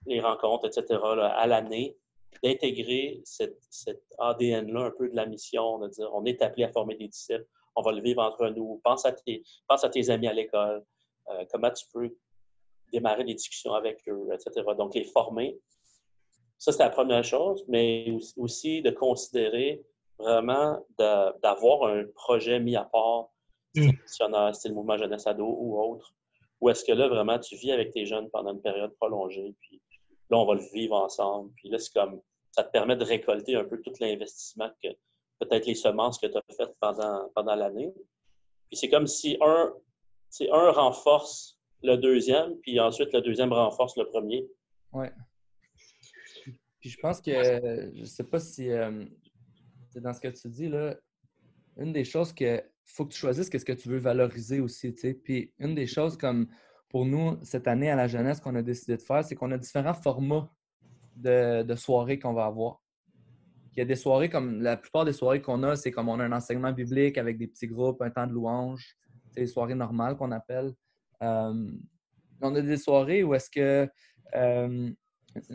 les rencontres, etc., à l'année, d'intégrer cet, ADN-là un peu de la mission, de dire on est appelé à former des disciples, on va le vivre entre nous, pense à tes, pense à tes amis à l'école, euh, comment tu peux démarrer des discussions avec eux, etc. Donc, les former. Ça, c'est la première chose, mais aussi de considérer vraiment d'avoir un projet mis à part, mmh. style mouvement jeunesse ado ou autre, où est-ce que là, vraiment, tu vis avec tes jeunes pendant une période prolongée, puis là, on va le vivre ensemble. Puis là, c'est comme, ça te permet de récolter un peu tout l'investissement que, peut-être les semences que tu as faites pendant, pendant l'année. Puis c'est comme si un, un renforce le deuxième, puis ensuite le deuxième renforce le premier. Ouais. Puis je pense que, je sais pas si euh, c'est dans ce que tu dis, là, une des choses que faut que tu choisisses qu'est-ce que tu veux valoriser aussi. Puis une des choses comme pour nous, cette année à la jeunesse qu'on a décidé de faire, c'est qu'on a différents formats de, soirées qu'on va avoir. Il y a des soirées comme la plupart des soirées qu'on a, c'est comme on a un enseignement biblique avec des petits groupes, un temps de louange. C'est les soirées normales qu'on appelle. Euh, on a des soirées où est-ce que euh,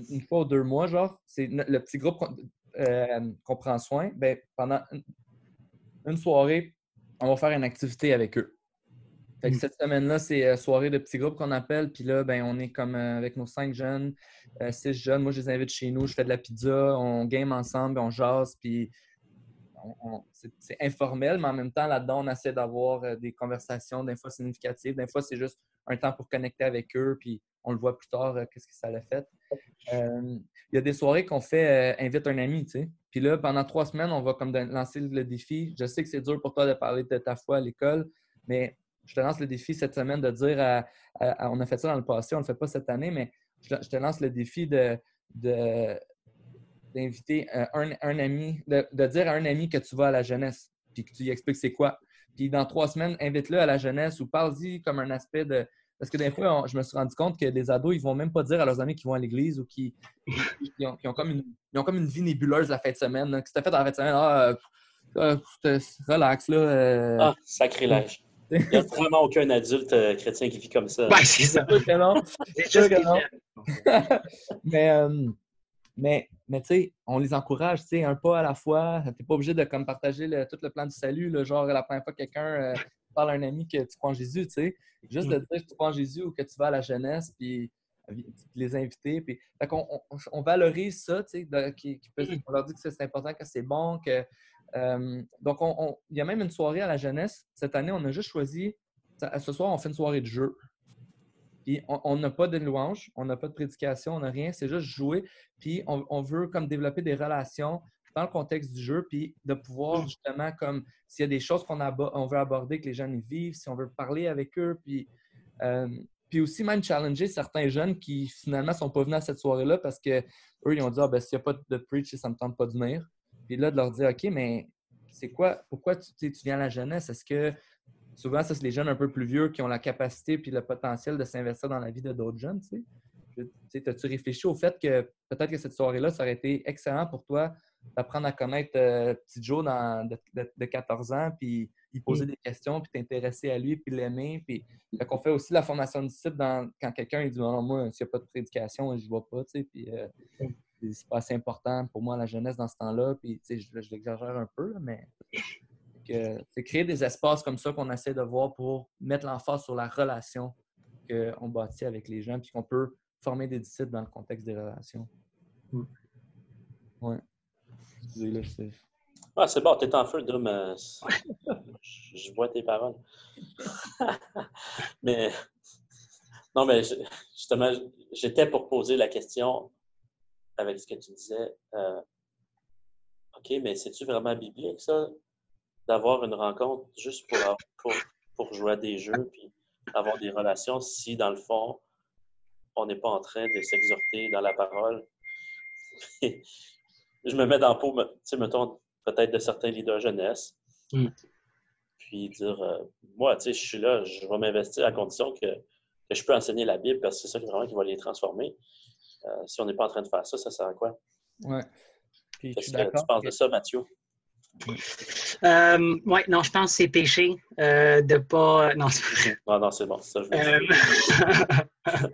une fois ou deux mois, genre, c'est le petit groupe euh, qu'on prend soin, ben, pendant une soirée, on va faire une activité avec eux. Mm. cette semaine-là, c'est euh, soirée de petits groupes qu'on appelle. Puis là, ben, on est comme euh, avec nos cinq jeunes, six jeunes. Moi, je les invite chez nous. Je fais de la pizza. On game ensemble, on jase. Puis c'est informel, mais en même temps, là-dedans, on essaie d'avoir des conversations, des fois significatives. Des fois, c'est juste un temps pour connecter avec eux. Puis on le voit plus tard, qu'est-ce que ça l'a fait. Il y a des soirées qu'on fait invite un ami, tu sais. Puis là, pendant trois semaines, on va comme lancer le défi. Je sais que c'est dur pour toi de parler de ta foi à l'école, mais je te lance le défi cette semaine de dire à, on a fait ça dans le passé, on ne le fait pas cette année, mais je, te lance le défi de, d'inviter un, ami, de, dire à un ami que tu vas à la jeunesse, puis que tu lui expliques c'est quoi. Puis dans trois semaines, invite-le à la jeunesse ou parle-y comme un aspect de. Parce que des fois, je me suis rendu compte que des ados, ils vont même pas dire à leurs amis qu'ils vont à l'église ou qui ont, comme une, ils ont comme une vie nébuleuse la fin de semaine. Qu'est-ce que tu fait dans la fin de semaine? Ah, euh, euh, relax, là. Euh. ah, sacrilège. Il n'y a vraiment aucun adulte euh, chrétien qui vit comme ça. C'est ça. que non. C'est que non. mais, euh, mais, mais tu sais, on les encourage, tu sais, un pas à la fois. Tu n'es pas obligé de comme, partager tout le plan du salut, le genre la première fois que quelqu'un euh, parle à un ami que tu crois en Jésus, tu sais. Juste de mm. dire que tu crois en Jésus ou que tu vas à la jeunesse, puis les inviter. Puis, on, on, valorise ça, tu sais, qui, mm. on leur dit que c'est important, que c'est bon, que euh, donc, il y a même une soirée à la jeunesse. Cette année, on a juste choisi, ce soir, on fait une soirée de jeu. Puis on n'a pas de louange, on n'a pas de prédication, on n'a rien, c'est juste jouer. Puis on, veut comme développer des relations dans le contexte du jeu, puis de pouvoir mm. justement, comme s'il y a des choses qu'on on veut aborder, que les jeunes y vivent, si on veut parler avec eux, puis, euh, puis aussi même challenger certains jeunes qui finalement ne sont pas venus à cette soirée-là parce qu'eux, ils ont dit ah, ben, s'il n'y a pas de preach, ça ne me tente pas de venir. Puis là, de leur dire, OK, mais c'est quoi, pourquoi tu, tu viens à la jeunesse? Est-ce que souvent, ça, c'est les jeunes un peu plus vieux qui ont la capacité puis le potentiel de s'investir dans la vie de d'autres jeunes, tu sais? As-tu réfléchi au fait que peut-être que cette soirée-là, ça aurait été excellent pour toi d'apprendre à connaître euh, petit Joe de, 14 ans, puis poser mm. des questions, puis t'intéresser à lui, puis l'aimer. Puis qu'on fait aussi la formation de disciple dans, quand quelqu'un dit non, moi, s'il n'y a pas de prédication, je ne vois pas. Tu sais, puis, euh, mm c'est pas assez important pour moi la jeunesse dans ce temps-là. Puis, je, je l'exagère un peu, mais c'est créer des espaces comme ça qu'on essaie de voir pour mettre l'emphase sur la relation qu'on bâtit avec les gens, puis qu'on peut former des disciples dans le contexte des relations. Mm. Ouais. Ah, c'est bon, t'es en feu, Drum. je vois tes paroles. mais non, mais justement, j'étais pour poser la question avec ce que tu disais, euh, OK, mais c'est-tu vraiment biblique, ça, d'avoir une rencontre juste pour, pour, pour, jouer à des jeux puis avoir des relations si, dans le fond, on n'est pas en train de s'exhorter dans la parole? je me mets dans le pot, tu sais, mettons, peut-être de certains leaders jeunesse. Mm. Puis dire, euh, moi, tu sais, je suis là, je vais m'investir à condition que, que, je peux enseigner la Bible parce que c'est ça qui, vraiment qui va les transformer. Euh, si on n'est pas en train de faire ça, ça sert à quoi? Oui. Qu'est-ce que tu penses de ça, Mathieu? Euh, oui, non, je pense que c'est péché euh, de pas. Non, c'est vrai. Non, non, c'est bon, ça, je euh,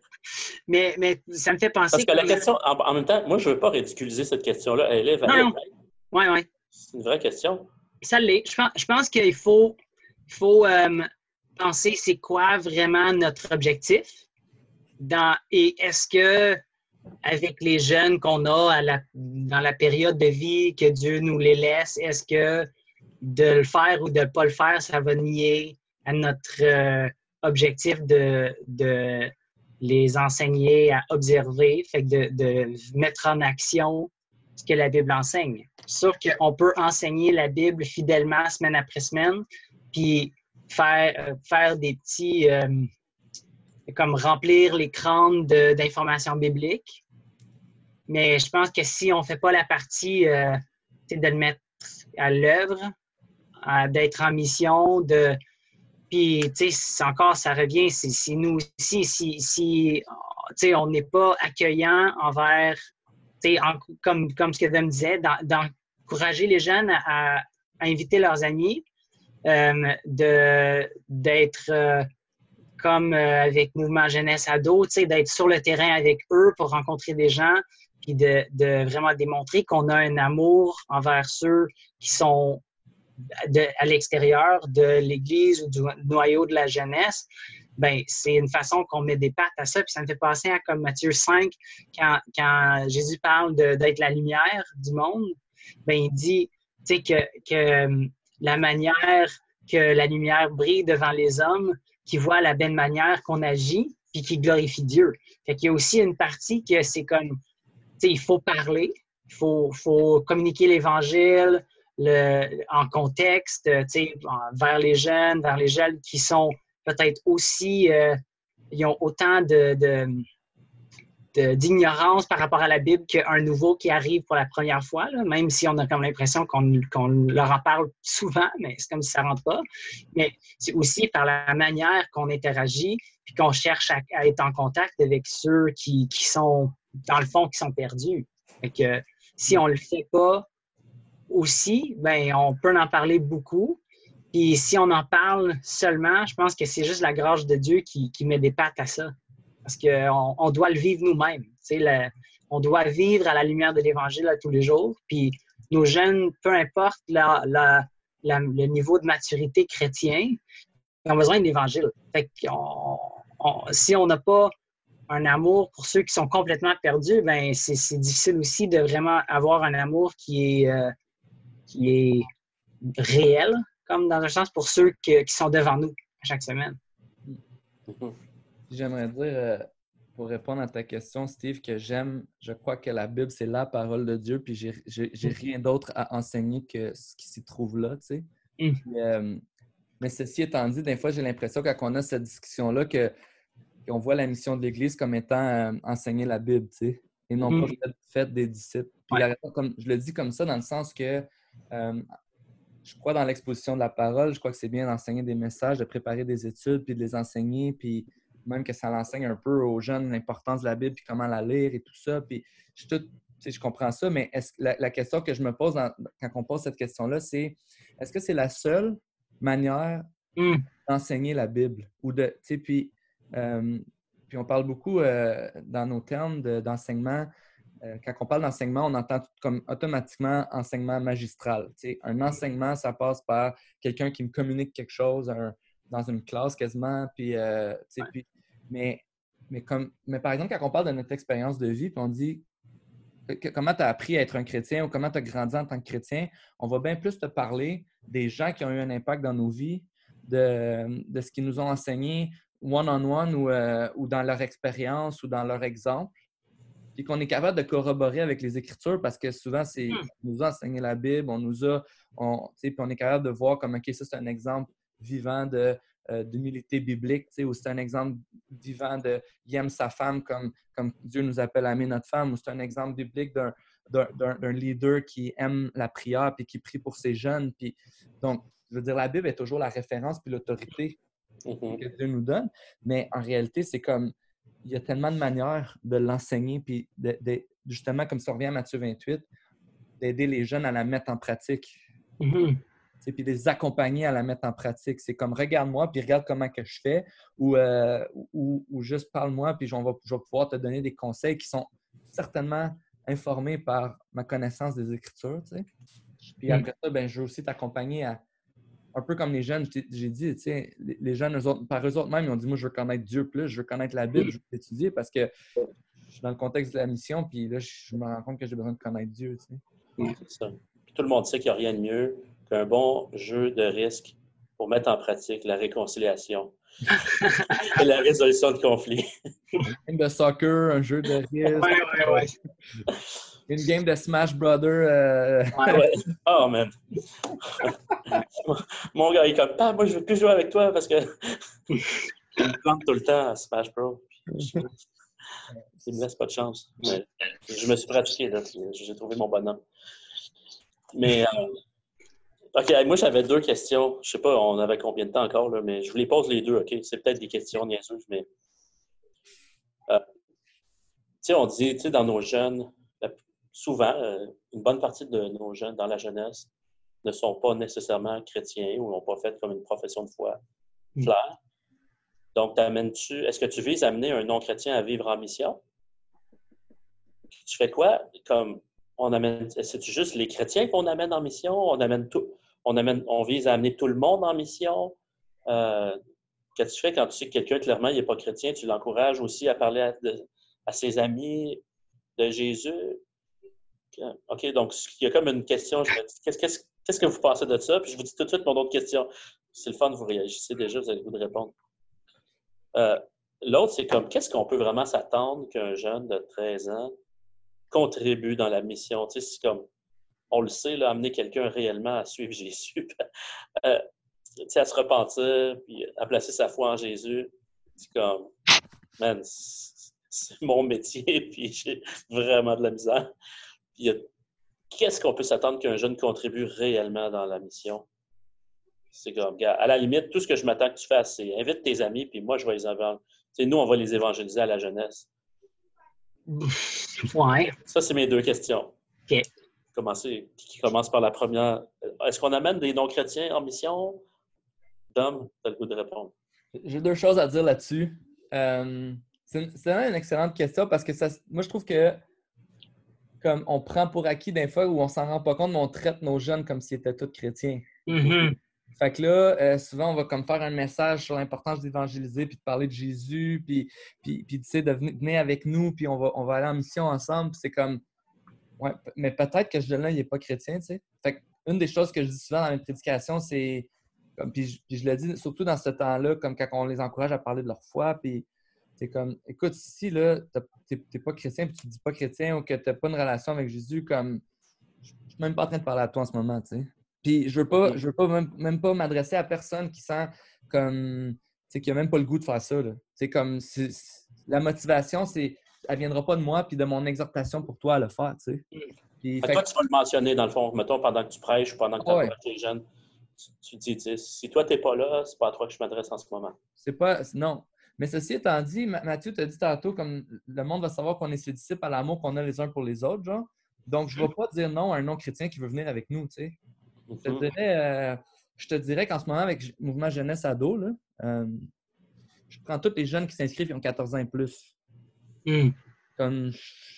mais, mais ça me fait penser. Parce que la question, en, même temps, moi, je ne veux pas ridiculiser cette question-là. Elle est valide. Oui, oui. C'est une vraie question. Ça l'est. Je pense, je pense qu'il faut, faut penser c'est quoi vraiment notre objectif. Dans, et est-ce que avec les jeunes qu'on a dans la période de vie que Dieu nous les laisse, est-ce que de le faire ou de ne pas le faire, ça va nier à notre euh, objectif de, les enseigner à observer, fait de, de, mettre en action ce que la Bible enseigne. Sauf qu'on peut enseigner la Bible fidèlement semaine après semaine, puis faire, euh, faire des petits... Euh, comme remplir les crânes d'informations bibliques, mais je pense que si on ne fait pas la partie euh, de le mettre à l'œuvre, d'être en mission, de. Puis, encore, ça revient, c'est nous aussi, si, si on n'est pas accueillant envers, comme, comme ce que Dom disait, d'encourager les jeunes à, inviter leurs amis, euh, d'être euh, comme euh, avec Mouvement Jeunesse Ado, d'être sur le terrain avec eux pour rencontrer des gens, puis de vraiment démontrer qu'on a un amour envers ceux qui sont à l'extérieur de l'Église ou du noyau de la jeunesse, ben c'est une façon qu'on met des pattes à ça. Puis ça me fait penser à comme Matthieu 5, quand, Jésus parle d'être la lumière du monde, ben il dit que, que la manière que la lumière brille devant les hommes, qui voient la belle manière qu'on agit, puis qui glorifie Dieu. Fait qu'il y a aussi une partie que c'est comme, il faut parler, il faut, faut communiquer l'Évangile, en contexte, euh, vers les jeunes, vers les jeunes qui sont peut-être aussi, euh, ils ont autant de, d'ignorance par rapport à la Bible qu'un nouveau qui arrive pour la première fois, même si on a comme l'impression qu'on, leur en parle souvent, mais c'est comme si ça ne rentre pas. Mais c'est aussi par la manière qu'on interagit, puis qu'on cherche à, être en contact avec ceux qui, qui, sont, dans le fond, qui sont perdus. Fait que si on ne le fait pas, aussi, ben, on peut en parler beaucoup. Puis si on en parle seulement, je pense que c'est juste la grâce de Dieu qui, met des pattes à ça. Parce qu'on on doit le vivre nous-mêmes. On doit vivre à la lumière de l'Évangile tous les jours. Puis nos jeunes, peu importe le niveau de maturité chrétien, ils ont besoin de l'Évangile. si on n'a pas un amour pour ceux qui sont complètement perdus, ben c'est difficile aussi de vraiment avoir un amour qui est, euh, qui est réel, comme dans un sens pour ceux qui sont devant nous chaque semaine. J'aimerais dire, euh, pour répondre à ta question, Steve, que j'aime, je crois que la Bible, c'est la parole de Dieu, puis j'ai mm. rien d'autre à enseigner que ce qui s'y trouve là, tu sais. Mm. Euh, mais ceci étant dit, des fois, j'ai l'impression, quand on a cette discussion-là, que qu'on voit la mission de l'Église comme étant euh, enseigner la Bible, tu sais, et non mm. pas fait des disciples. comme, je le dis comme ça dans le sens que euh, je crois dans l'exposition de la parole, je crois que c'est bien d'enseigner des messages, de préparer des études, puis de les enseigner, puis même que ça l'enseigne un peu aux jeunes l'importance de la Bible, puis comment la lire et tout ça. Puis je, tout, je comprends ça, mais la, question que je me pose quand on pose cette question-là, c'est est-ce que c'est la seule manière hmm. d'enseigner la Bible? Ou de, puis, euh, puis on parle beaucoup euh, dans nos termes d'enseignement euh, quand on parle d'enseignement, on entend comme automatiquement enseignement magistral. un enseignement, ça passe par quelqu'un qui me communique quelque chose dans une classe quasiment. Puis, euh, mais, mais, comme, mais par exemple, quand on parle de notre expérience de vie, puis on dit comment tu as appris à être un chrétien ou comment tu as grandi en tant que chrétien, on va bien plus te parler des gens qui ont eu un impact dans nos vies, de, de ce qu'ils nous ont enseigné one-on-one ou, euh, ou dans leur expérience ou dans leur exemple puis qu'on est capable de corroborer avec les Écritures parce que souvent, c'est hmm. on nous a enseigné la Bible, on nous a, on, puis on est capable de voir comme, OK, ça, c'est un exemple vivant de, euh, d'humilité biblique, ou c'est un exemple vivant de il aime sa femme comme, comme Dieu nous appelle à aimer notre femme, ou c'est un exemple biblique d'un, d'un, leader qui aime la prière puis qui prie pour ses jeunes. Puis, donc, je veux dire, la Bible est toujours la référence puis l'autorité mm-hmm. que Dieu nous donne, mais en réalité, c'est comme il y a tellement de manières de l'enseigner, puis de, justement, comme ça revient à Matthieu 28, d'aider les jeunes à la mettre en pratique. Mm-hmm. Puis les accompagner à la mettre en pratique. C'est comme regarde-moi, puis regarde comment que je fais, ou, euh, ou, juste parle-moi, puis je vais, je vais pouvoir te donner des conseils qui sont certainement informés par ma connaissance des Écritures. Puis mm. après ça, ben, je veux aussi t'accompagner à un peu comme les jeunes, j'ai dit, les jeunes, par eux autres même, ils ont dit, moi, je veux connaître Dieu plus, je veux connaître la Bible, je veux l'étudier parce que je suis dans le contexte de la mission, puis là, je me rends compte que j'ai besoin de connaître Dieu. tout le monde sait qu'il n'y a rien de mieux qu'un bon jeu de risque pour mettre en pratique la réconciliation et la résolution de conflits. un game de soccer, un jeu de risque. Ouais, ouais, ouais. Une game de Smash Brother. Euh... Ouais, Oh, man. Mon gars, il est comme, ah, moi, je veux plus jouer avec toi parce que. il me plante tout le temps à Smash Bros. Il me laisse pas de chance. je me suis pratiqué, J'ai trouvé mon bonhomme. Mais, euh, OK, moi, j'avais deux questions. Je sais pas, on avait combien de temps encore, là, mais je vous les pose les deux, OK? C'est peut-être des questions niaiseuses, mais... Euh, tu sais, on dit, tu sais, dans nos jeunes, souvent, euh, une bonne partie de nos jeunes dans la jeunesse ne sont pas nécessairement chrétiens ou n'ont pas fait comme une profession de foi hmm. claire. Donc, t'amènes-tu, est-ce que tu vises à amener un non-chrétien à vivre en mission? Tu fais quoi? Comme, on amène, c'est-tu juste les chrétiens qu'on amène en mission? On amène tout, on amène, on vise à amener tout le monde en mission? Euh, qu'est-ce que tu fais quand tu sais que quelqu'un, clairement, il n'est pas chrétien? Tu l'encourages aussi à parler à, à ses amis de Jésus? OK, donc il y a comme une question. Qu'est-ce que vous pensez de ça? Puis je vous dis tout de suite mon autre question. C'est le fun, vous réagissez déjà, vous allez vous répondre. Euh, l'autre, c'est comme qu'est-ce qu'on peut vraiment s'attendre qu'un jeune de 13 ans contribue dans la mission? Tu sais, c'est comme, on le sait, là, amener quelqu'un réellement à suivre Jésus, euh, tu sais, à se repentir, puis à placer sa foi en Jésus. C'est comme, man, c'est mon métier, puis j'ai vraiment de la misère qu'est-ce qu'on peut s'attendre qu'un jeune contribue réellement dans la mission? C'est comme, à la limite, tout ce que je m'attends que tu fasses, c'est invite tes amis, puis moi, je vais les évangéliser. Nous, on va les évangéliser à la jeunesse. Ouais. Ça, c'est mes deux questions. OK. Commencer, qui commence par la première. Est-ce qu'on amène des non-chrétiens en mission? Dom, tu as le goût de répondre. J'ai deux choses à dire là-dessus. Euh, c'est une, excellente question parce que ça, moi, je trouve que comme on prend pour acquis des fois où on s'en rend pas compte, mais on traite nos jeunes comme s'ils étaient tous chrétiens. Mm-hmm. Fait que là, euh, souvent, on va comme faire un message sur l'importance d'évangéliser, puis de parler de Jésus, puis, puis, puis de venir, avec nous, puis on va, on va aller en mission ensemble. c'est comme, ouais, mais peut-être que ce jeune-là, il n'est pas chrétien, tu sais. Fait une des choses que je dis souvent dans mes prédications, c'est, comme, puis, je, le dis surtout dans ce temps-là, comme quand on les encourage à parler de leur foi, puis c'est comme, écoute, si là, tu n'es pas chrétien, puis tu ne dis pas chrétien ou que tu n'as pas une relation avec Jésus, comme, je suis même pas en train de parler à toi en ce moment, tu sais. Puis je veux pas, je veux pas même, pas m'adresser à personne qui sent comme, tu qui a même pas le goût de faire ça, C'est comme, la motivation, c'est, elle viendra pas de moi puis de mon exhortation pour toi à le faire, tu sais. Puis, toi, tu vas le mentionner, dans le fond, mettons, pendant que tu prêches ou pendant que tu ouais. les jeunes. Tu, dis, si toi, tu n'es pas là, c'est pas à toi que je m'adresse en ce moment. C'est pas, non, mais ceci étant dit, Mathieu t'a dit tantôt, comme le monde va savoir qu'on est ses disciples à l'amour qu'on a les uns pour les autres, genre. Donc, je ne vais pas dire non à un non-chrétien qui veut venir avec nous, tu sais. Je te mhm. dirais, euh, je te dirais qu'en ce moment, avec Mouvement Jeunesse Ado, là, euh, je prends tous les jeunes qui s'inscrivent qui ont 14 ans et plus. Hmm. Comme...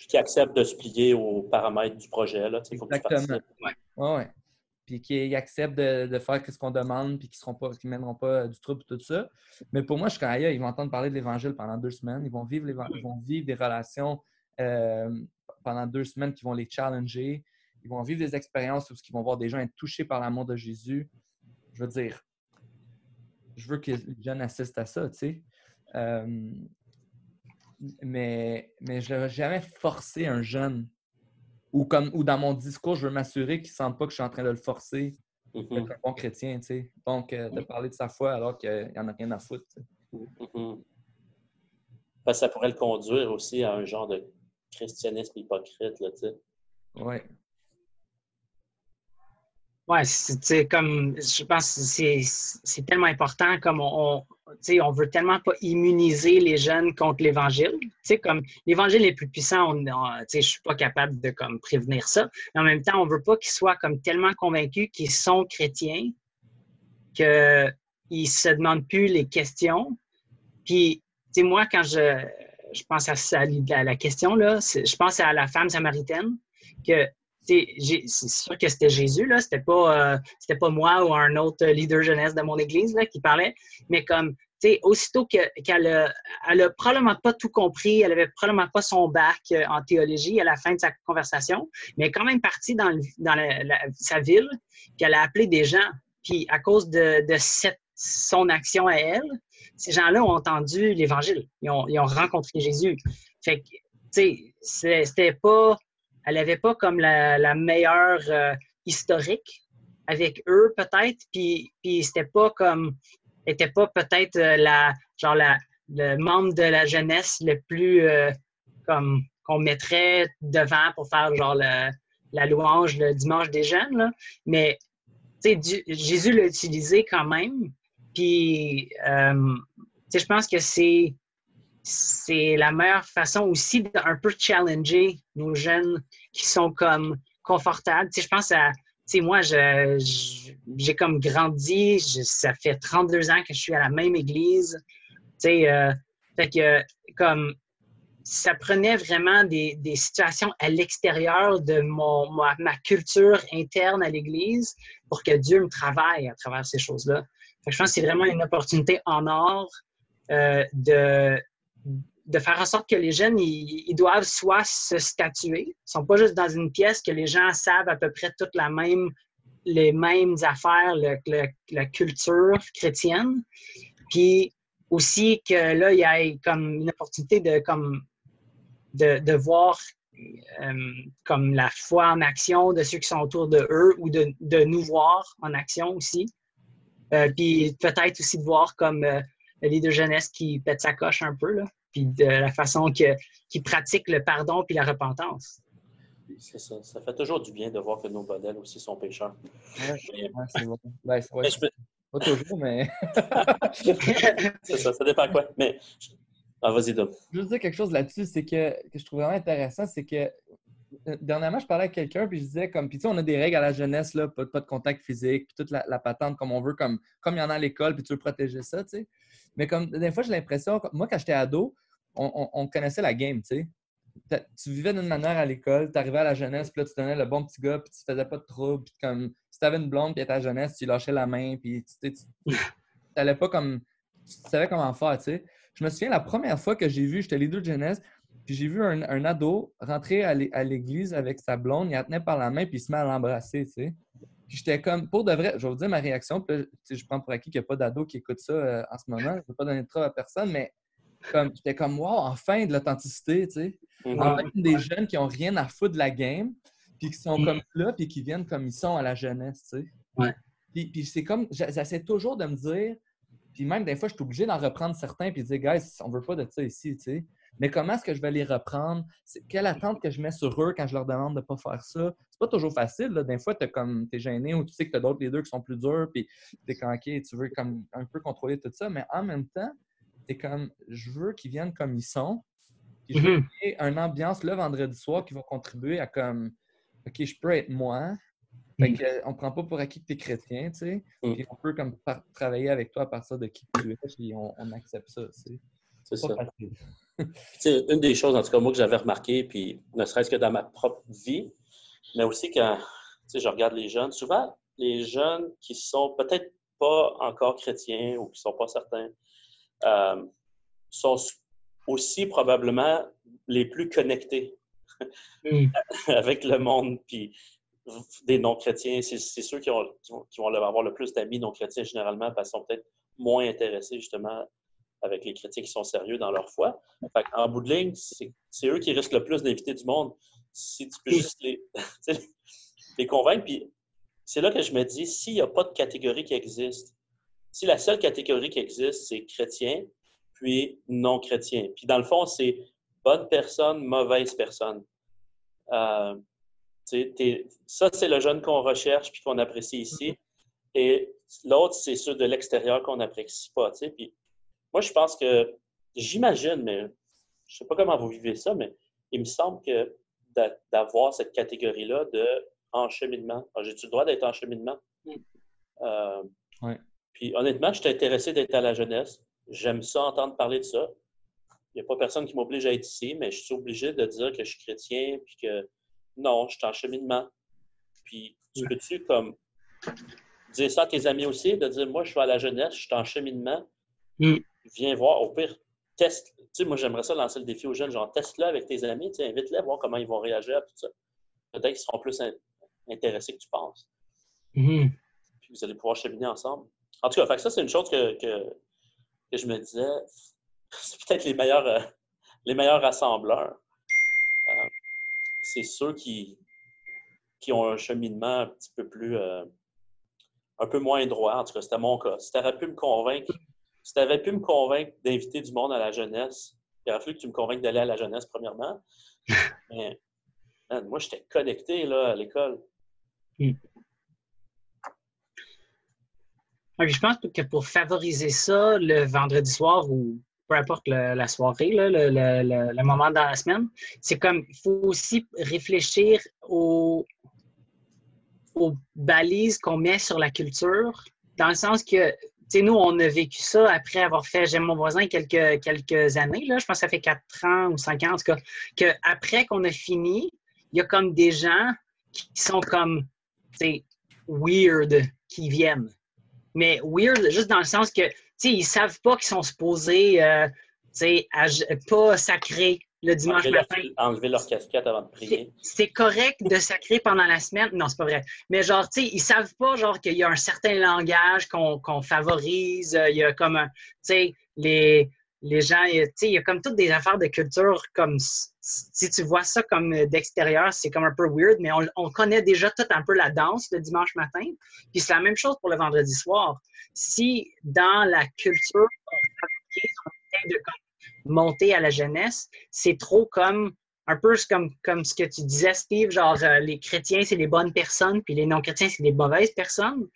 Qui acceptent de se plier aux paramètres du projet, là. Exactement. ouais. ouais puis qui acceptent de, faire ce qu'on demande, puis qui ne mèneront pas du trouble tout ça. Mais pour moi, je suis quand ils vont entendre parler de l'Évangile pendant deux semaines. Ils vont vivre, ils vont vivre des relations euh, pendant deux semaines qui vont les challenger. Ils vont vivre des expériences où ils vont voir des gens être touchés par l'amour de Jésus. Je veux dire, je veux que les jeunes assistent à ça, tu sais. Euh, mais, mais je n'ai jamais forcé un jeune ou, comme, ou dans mon discours, je veux m'assurer qu'il ne sente pas que je suis en train de le forcer mm un bon chrétien. sais. Donc, euh, de parler de sa foi alors qu'il n'y en a rien à foutre. Mm ça pourrait le conduire aussi à un genre de christianisme hypocrite. Oui. Oui, c'est comme je pense que c'est tellement important comme on, on veut tellement pas immuniser les jeunes contre l'Évangile. Comme l'Évangile est plus puissant, je ne suis pas capable de comme, prévenir ça. Mais en même temps, on ne veut pas qu'ils soient comme, tellement convaincus qu'ils sont chrétiens qu'ils ne se demandent plus les questions. Puis, moi, quand je, je pense à, la question, là, je pense à la femme samaritaine que c'est sûr que c'était Jésus, là, c'était pas, euh, pas moi ou un autre leader jeunesse de mon église là, qui parlait, mais comme, tu sais, aussitôt qu'elle a, elle a probablement pas tout compris, elle avait probablement pas son bac euh, en théologie à la fin de sa conversation, mais quand même partie dans, dans sa ville, puis elle a appelé des gens, puis à cause de, de cette, son action à elle, ces gens-là ont entendu l'Évangile, ils ont, ils ont rencontré Jésus. Fait que, tu sais, c'était pas elle n'avait pas comme la, meilleure euh, historique avec eux, peut-être, puis, puis c'était pas comme, était pas peut-être euh, la, genre la, le membre de la jeunesse le plus comme qu'on mettrait devant pour faire genre la louange le dimanche des jeunes. Là. Mais Jésus l'a utilisé quand même. Puis, euh, je pense que c'est c'est la meilleure façon aussi d'un peu challenger nos jeunes qui sont comme confortables. je pense à, moi, j'ai comme grandi, ça fait 32 ans que je suis à la même église. Euh, fait que, comme, ça prenait vraiment des, situations à l'extérieur de mon, ma, culture interne à l'Église pour que Dieu me travaille à travers ces choses-là. Je pense que c'est vraiment une opportunité en or euh, de, de faire en sorte que les jeunes, ils, doivent soit se statuer, ils ne sont pas juste dans une pièce que les gens savent à peu près toutes les mêmes affaires, la culture chrétienne, puis aussi que là, il y ait comme une opportunité de comme de, voir euh, comme la foi en action de ceux qui sont autour de eux ou de, nous voir en action aussi. Euh, puis peut-être aussi de voir comme euh, le leader jeunesse qui pète sa coche un peu, là, puis de la façon qu'il qui pratique le pardon puis la repentance. C'est ça. Ça fait toujours du bien de voir que nos modèles aussi sont pécheurs. Ouais, c'est bon. Ben, Pas toujours, mais. c'est ça, ça dépend quoi. Mais ah, vas-y, Dom. Je veux dire quelque chose là-dessus, c'est que, je trouve vraiment intéressant, c'est que dernièrement, je parlais avec quelqu'un, puis je disais comme, puis tu sais, on a des règles à la jeunesse, là, pas, de contact physique, puis toute la, patente comme on veut, comme, comme il y en a à l'école, puis tu veux protéger ça, tu sais. Mais comme, des fois, j'ai l'impression, moi, quand j'étais ado, on, connaissait la game, tu sais. Tu vivais d'une manière à l'école, tu arrivais à la jeunesse, puis là, tu donnais le bon petit gars, puis tu faisais pas de trouble, puis comme, si tu avais une blonde, puis à ta jeunesse, tu lâchais la main, puis tu n'allais pas comme, tu savais comment faire, tu sais. Je me souviens la première fois que j'ai vu, j'étais leader de jeunesse, puis j'ai vu un, ado rentrer à l'église avec sa blonde, il la tenait par la main, puis il se met à l'embrasser, tu sais. Puis j'étais comme, pour de vrai, je vais vous dire ma réaction, puis je prends pour acquis qu'il n'y a pas d'ado qui écoute ça euh, en ce moment, je ne veux pas donner de trop à personne, mais comme j'étais comme, wow, enfin de l'authenticité, tu sais. Enfin, des jeunes qui n'ont rien à foutre de la game, puis qui sont comme là, puis qui viennent comme ils sont à la jeunesse, tu sais. Ouais. Puis, puis c'est comme, j'essaie toujours de me dire, puis même des fois, je suis obligé d'en reprendre certains puis de dire, guys, on veut pas de ça ici, tu sais. Mais comment est-ce que je vais les reprendre? Quelle attente que je mets sur eux quand je leur demande de ne pas faire ça? C'est pas toujours facile. Là. Des fois, tu es, gêné ou tu sais que tu as d'autres leaders qui sont plus durs, puis tu es OK, tu veux comme un peu contrôler tout ça. Mais en même temps, tu es comme, je veux qu'ils viennent comme ils sont. Puis je veux mm-hmm. ait une ambiance le vendredi soir qui va contribuer à comme, OK, je peux être moi, fait mm. qu'on ne prend pas pour acquis que tu es chrétien, tu sais. Mm. Puis on peut comme travailler avec toi à partir de qui tu es, puis on, accepte ça, C'est ça. une des choses, en tout cas, moi, que j'avais remarqué, puis ne serait-ce que dans ma propre vie, mais aussi quand je regarde les jeunes, souvent, les jeunes qui sont peut-être pas encore chrétiens ou qui ne sont pas certains, euh, sont aussi probablement les plus connectés mm. avec le monde. Puis des non-chrétiens, c'est ceux qui, ont, qui, vont avoir le plus d'amis non-chrétiens généralement parce qu'ils sont peut-être moins intéressés justement avec les chrétiens qui sont sérieux dans leur foi. en bout de ligne, c'est eux qui risquent le plus d'inviter du monde. Si tu peux juste les, convaincre. Puis c'est là que je me dis, s'il n'y a pas de catégorie qui existe, si la seule catégorie qui existe, c'est chrétien, puis non-chrétien. Puis dans le fond, c'est bonne personne, mauvaise personne. Euh, ça, c'est le jeune qu'on recherche puis qu'on apprécie ici. Et l'autre, c'est ceux de l'extérieur qu'on n'apprécie pas. Puis moi, je pense que, j'imagine, mais je ne sais pas comment vous vivez ça, mais il me semble que d'avoir cette catégorie-là de encheminement. Ah, j'ai-tu le droit d'être en cheminement? Mm. Euh, puis honnêtement, je suis intéressé d'être à la jeunesse. J'aime ça entendre parler de ça. Il n'y a pas personne qui m'oblige à être ici, mais je suis obligé de dire que je suis chrétien puis que non, je suis en cheminement. Puis, tu peux-tu comme dire ça à tes amis aussi, de dire, moi, je suis à la jeunesse, je suis en cheminement? Mm. Viens voir, au pire, teste. Tu sais, moi, j'aimerais ça lancer le défi aux jeunes, genre, teste-le avec tes amis, tu sais, invite-les, voir comment ils vont réagir à tout ça. Peut-être qu'ils seront plus intéressés que tu penses. Mm-hmm. Puis, vous allez pouvoir cheminer ensemble. En tout cas, ça, c'est une chose que, que, je me disais, c'est peut-être les meilleurs, euh, les meilleurs rassembleurs c'est ceux qui, qui ont un cheminement un petit peu plus, euh, un peu moins droit. En tout cas, c'était mon cas. Si tu aurais pu me convaincre Si tu avais pu me convaincre d'inviter du monde à la jeunesse, il aurait fallu que tu me convainques d'aller à la jeunesse, premièrement. Mais moi, j'étais connecté là, à l'école. Hmm. je pense que pour favoriser ça le vendredi soir ou peu importe la soirée, le, moment dans la semaine, c'est comme il faut aussi réfléchir aux, aux balises qu'on met sur la culture, dans le sens que nous, on a vécu ça après avoir fait J'aime mon voisin quelques, quelques années. Je pense que ça fait quatre ans ou cinq ans, en tout cas, qu'après qu'on a fini, il y a comme des gens qui sont comme, weird qui viennent. Mais weird, juste dans le sens que, tu sais, ils savent pas qu'ils sont supposés, euh, tu sais, pas sacrés le dimanche matin. enlever leur casquette avant de prier. C'est correct de sacrer pendant la semaine. Non, c'est pas vrai. Mais genre, tu sais, ils savent pas, genre, qu'il y a un certain langage qu'on favorise. Il y a comme tu sais, les, les gens, tu sais, il y a comme toutes des affaires de culture comme si tu vois ça comme d'extérieur, c'est comme un peu weird, mais on, connaît déjà tout un peu la danse le dimanche matin. Puis c'est la même chose pour le vendredi soir. Si dans la culture, on de monter à la jeunesse, c'est trop comme un peu comme, comme ce que tu disais, Steve, genre euh, les chrétiens, c'est les bonnes personnes, puis les non-chrétiens, c'est les mauvaises personnes.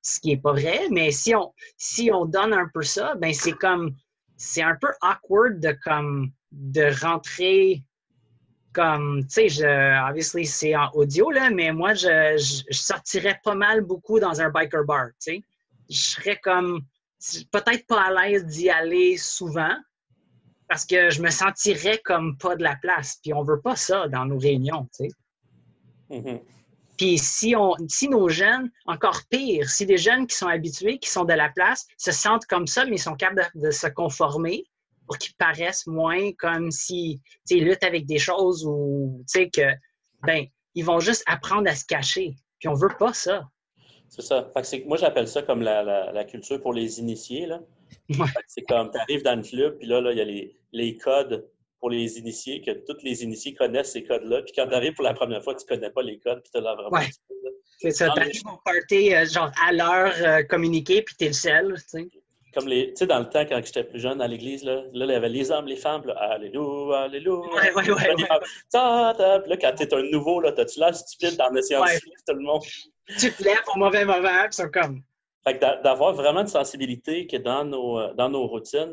Ce qui n'est pas vrai, mais si on, si on donne un peu ça, ben c'est comme c'est un peu awkward de comme de rentrer comme tu sais, obviously c'est en audio là, mais moi je, je, sortirais pas mal beaucoup dans un biker bar, tu sais. Je serais comme peut-être pas à l'aise d'y aller souvent, parce que je me sentirais comme pas de la place. Puis on veut pas ça dans nos réunions, tu sais. Mm-hmm. Puis si, on, si nos jeunes, encore pire, si des jeunes qui sont habitués, qui sont de la place, se sentent comme ça, mais ils sont capables de, se conformer pour qu'ils paraissent moins comme si, sais, luttent avec des choses ou, tu sais, que, ben, ils vont juste apprendre à se cacher. Puis on veut pas ça. C'est ça. moi, j'appelle ça comme la, la, culture pour les initiés, là. C'est comme, tu arrives dans le club, puis là, il y a les, les, codes pour les initiés, que tous les initiés connaissent ces codes-là. Puis quand tu arrives pour la première fois, tu ne connais pas les codes, puis tu as l'air vraiment. Ouais. C'est ça, tu arrives au party, euh, genre à l'heure euh, communiquée, puis tu es le seul. Tu sais. Comme les, tu sais, dans le temps, quand j'étais plus jeune à l'église, là, là, il y avait les hommes, les femmes, là, Alléluia, Alléluia. Ouais, ouais, ouais. Puis là, quand tu es un nouveau, là, t'as-tu l'air stupide en essayant de suivre tout le monde? Tu te lèves au mauvais moment, puis c'est comme d'avoir vraiment une sensibilité que dans nos, euh, dans nos routines,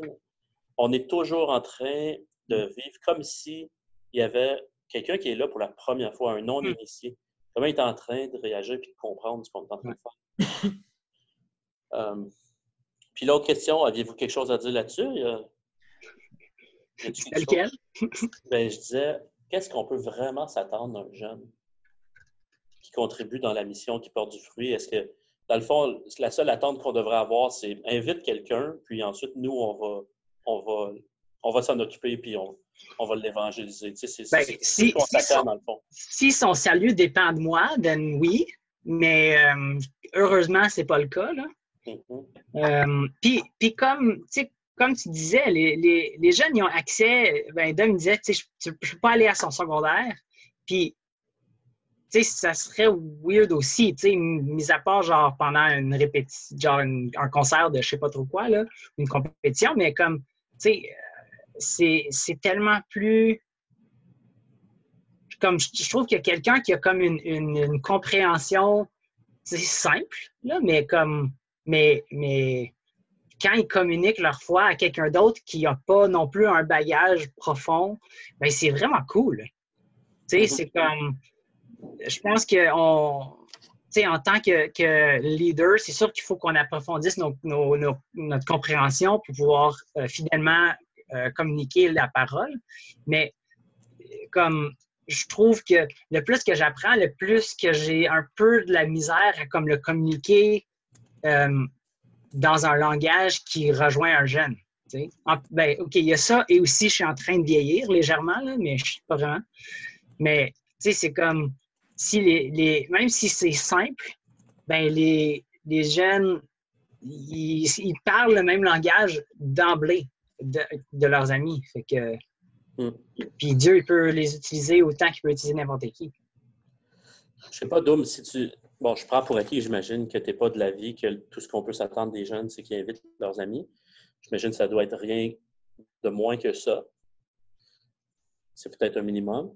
on est toujours en train de vivre comme s'il y avait quelqu'un qui est là pour la première fois, un non-initié. Hmm. Comment il est en train de réagir et de comprendre ce qu'on est en train de faire? Euh, puis l'autre question, aviez-vous quelque chose à dire là-dessus? Lequel? Ben, je disais, qu'est-ce qu'on peut vraiment s'attendre d'un jeune qui contribue dans la mission, qui porte du fruit? Est-ce que dans le fond, la seule attente qu'on devrait avoir, c'est invite quelqu'un, puis ensuite, nous, on va, on va, on va s'en occuper, puis on, on va l'évangéliser. Tu sais, c'est ben, si, qu'on si dans le fond. Si son salut dépend de moi, then oui, mais euh, heureusement, c'est pas le cas. Là. Mm-hmm. Euh, puis, puis comme, comme tu disais, les, les, les, jeunes, ils ont accès, ben, Dom disait, je ne peux pas aller à son secondaire, puis ça serait weird aussi, tu sais, mis à part genre pendant une répétition, genre un concert de je sais pas trop quoi, là, une compétition, mais comme, tu sais, c'est, tellement plus. Comme je, trouve qu'il y a quelqu'un qui a comme une, une, compréhension simple, là, mais comme. Mais, mais quand ils communiquent leur foi à quelqu'un d'autre qui n'a pas non plus un bagage profond, ben c'est vraiment cool. Tu sais, mm-hmm. c'est comme je pense que en tant que, leader, c'est sûr qu'il faut qu'on approfondisse notre compréhension pour pouvoir euh, fidèlement euh, communiquer la parole. Mais comme je trouve que le plus que j'apprends, le plus que j'ai un peu de la misère à comme le communiquer euh, dans un langage qui rejoint un jeune. ben, OK, il y a ça, et aussi je suis en train de vieillir légèrement, mais je ne suis pas vraiment. Mais c'est comme si les, même si c'est simple, ben les, les jeunes, ils, parlent le même langage d'emblée de, leurs amis. Fait que, hmm. Puis Dieu, il peut les utiliser autant qu'il peut utiliser n'importe qui. Je sais pas, Doom, si tu. Bon, je prends pour acquis, j'imagine que tu n'es pas de l'avis que tout ce qu'on peut s'attendre des jeunes, c'est qu'ils invitent leurs amis. J'imagine que ça doit être rien de moins que ça. C'est peut-être un minimum.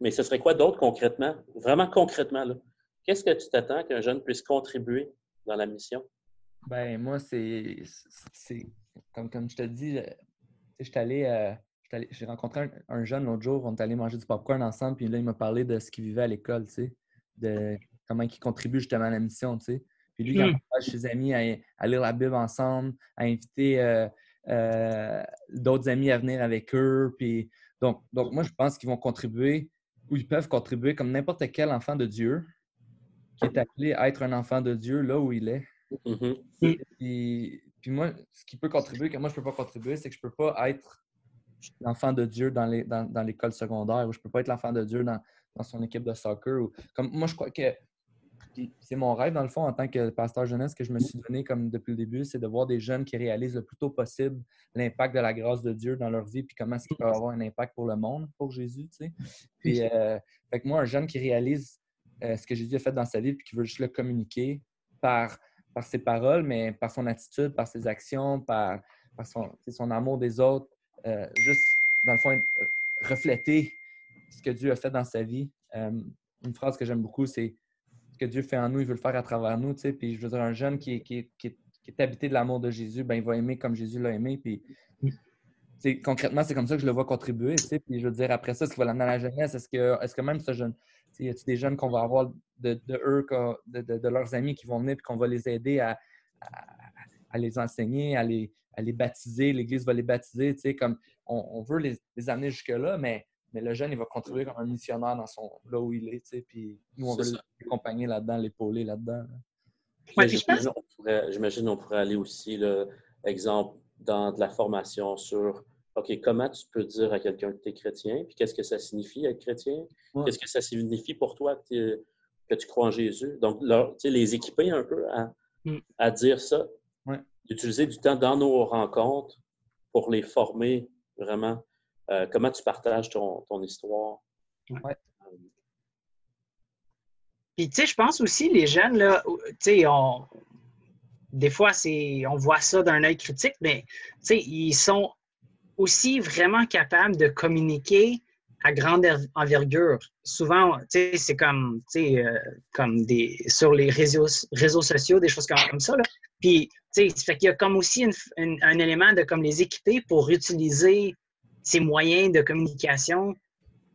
Mais ce serait quoi d'autre concrètement? Vraiment concrètement, Qu'est-ce que tu t'attends qu'un jeune puisse contribuer dans la mission? Ben moi, c'est comme, comme je te dis, je allé, euh, j'ai rencontré un, jeune l'autre jour, on est allé manger du popcorn ensemble, puis là, il m'a parlé de ce qu'il vivait à l'école, tu sais, de comment il contribue justement à la mission, tu sais. Puis lui, il mmh. encourage ses amis à, lire la Bible ensemble, à inviter euh, euh, d'autres amis à venir avec eux. Puis, donc, donc, moi, je pense qu'ils vont contribuer ou ils peuvent contribuer comme n'importe quel enfant de Dieu qui est appelé à être un enfant de Dieu là où il est. Mm-hmm. puis, puis, moi, ce qui peut contribuer, que moi, je ne peux pas contribuer, c'est que je ne peux pas être l'enfant de Dieu dans, les, dans, dans l'école secondaire ou je ne peux pas être l'enfant de Dieu dans, dans, son équipe de soccer. Ou, comme, moi, je crois que c'est mon rêve, dans le fond, en tant que pasteur jeunesse, que je me suis donné comme depuis le début, c'est de voir des jeunes qui réalisent le plus tôt possible l'impact de la grâce de Dieu dans leur vie, puis comment est-ce peuvent avoir un impact pour le monde, pour Jésus, tu sais. Puis, euh, moi, un jeune qui réalise euh, ce que Jésus a fait dans sa vie, puis qui veut juste le communiquer par, par ses paroles, mais par son attitude, par ses actions, par, son, son amour des autres, euh, juste, dans le fond, refléter ce que Dieu a fait dans sa vie. une phrase que j'aime beaucoup, c'est que Dieu fait en nous, il veut le faire à travers nous. Tu sais. Puis je veux dire, un jeune qui est, qui est, habité de l'amour de Jésus, ben, il va aimer comme Jésus l'a aimé. Puis concrètement, c'est comme ça que je le vois contribuer. Tu sais. Puis je veux dire, après ça, est-ce qu'il va l'amener à la jeunesse? Est-ce que, est que même ce jeune, y a des jeunes qu'on va avoir de, eux, de, leurs amis qui vont venir et qu'on va les aider à, à, les enseigner, à les, à les baptiser? L'Église va les baptiser. Tu sais, comme on, veut les, les amener jusque-là, mais mais le jeune, il va contribuer comme un missionnaire dans son, là où il est. Tu sais, puis nous, on va l'accompagner là-dedans, l'épauler là-dedans. J'imagine qu'on pourrait aller aussi, exemple, dans de la formation sur OK, comment tu peux dire à quelqu'un que tu es chrétien, puis qu'est-ce que ça signifie être chrétien? Qu'est-ce que ça signifie pour toi que, tu crois en Jésus? Donc, les équiper un peu à, mm. à dire ça. Utiliser du temps dans nos rencontres pour les former vraiment euh, comment tu partages ton, histoire? Ouais. Puis, tu sais, je pense aussi, les jeunes, là, tu sais, des fois, on voit ça d'un œil critique, mais, tu sais, ils sont aussi vraiment capables de communiquer à grande envergure. Souvent, tu sais, c'est comme, tu sais, euh, comme des, sur les réseaux, réseaux sociaux, des choses comme, ça, là. Puis, tu sais, fait qu'il y a comme aussi un élément de comme les équiper pour utiliser ces moyens de communication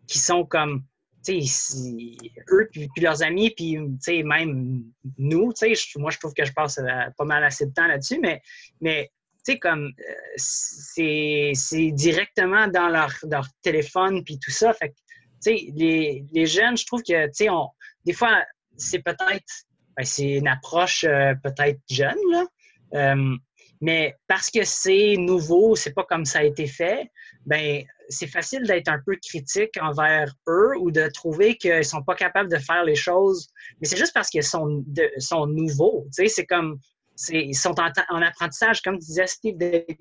qui sont comme, eux, puis, leurs amis, puis, même nous, moi, je trouve que je passe euh, pas mal assez de temps là-dessus, mais, euh, c'est directement dans leur, téléphone, puis tout ça. Fait sais, les, jeunes, je trouve que, des fois, c'est peut-être, ben, c'est une approche euh, peut-être jeune, là. mais parce que c'est nouveau, c'est pas comme ça a été fait, ben c'est facile d'être un peu critique envers eux ou de trouver qu'ils sont pas capables de faire les choses. Mais c'est juste parce qu'ils sont, sont nouveaux. Tu sais, c'est comme ils sont en, apprentissage, comme disait Steve,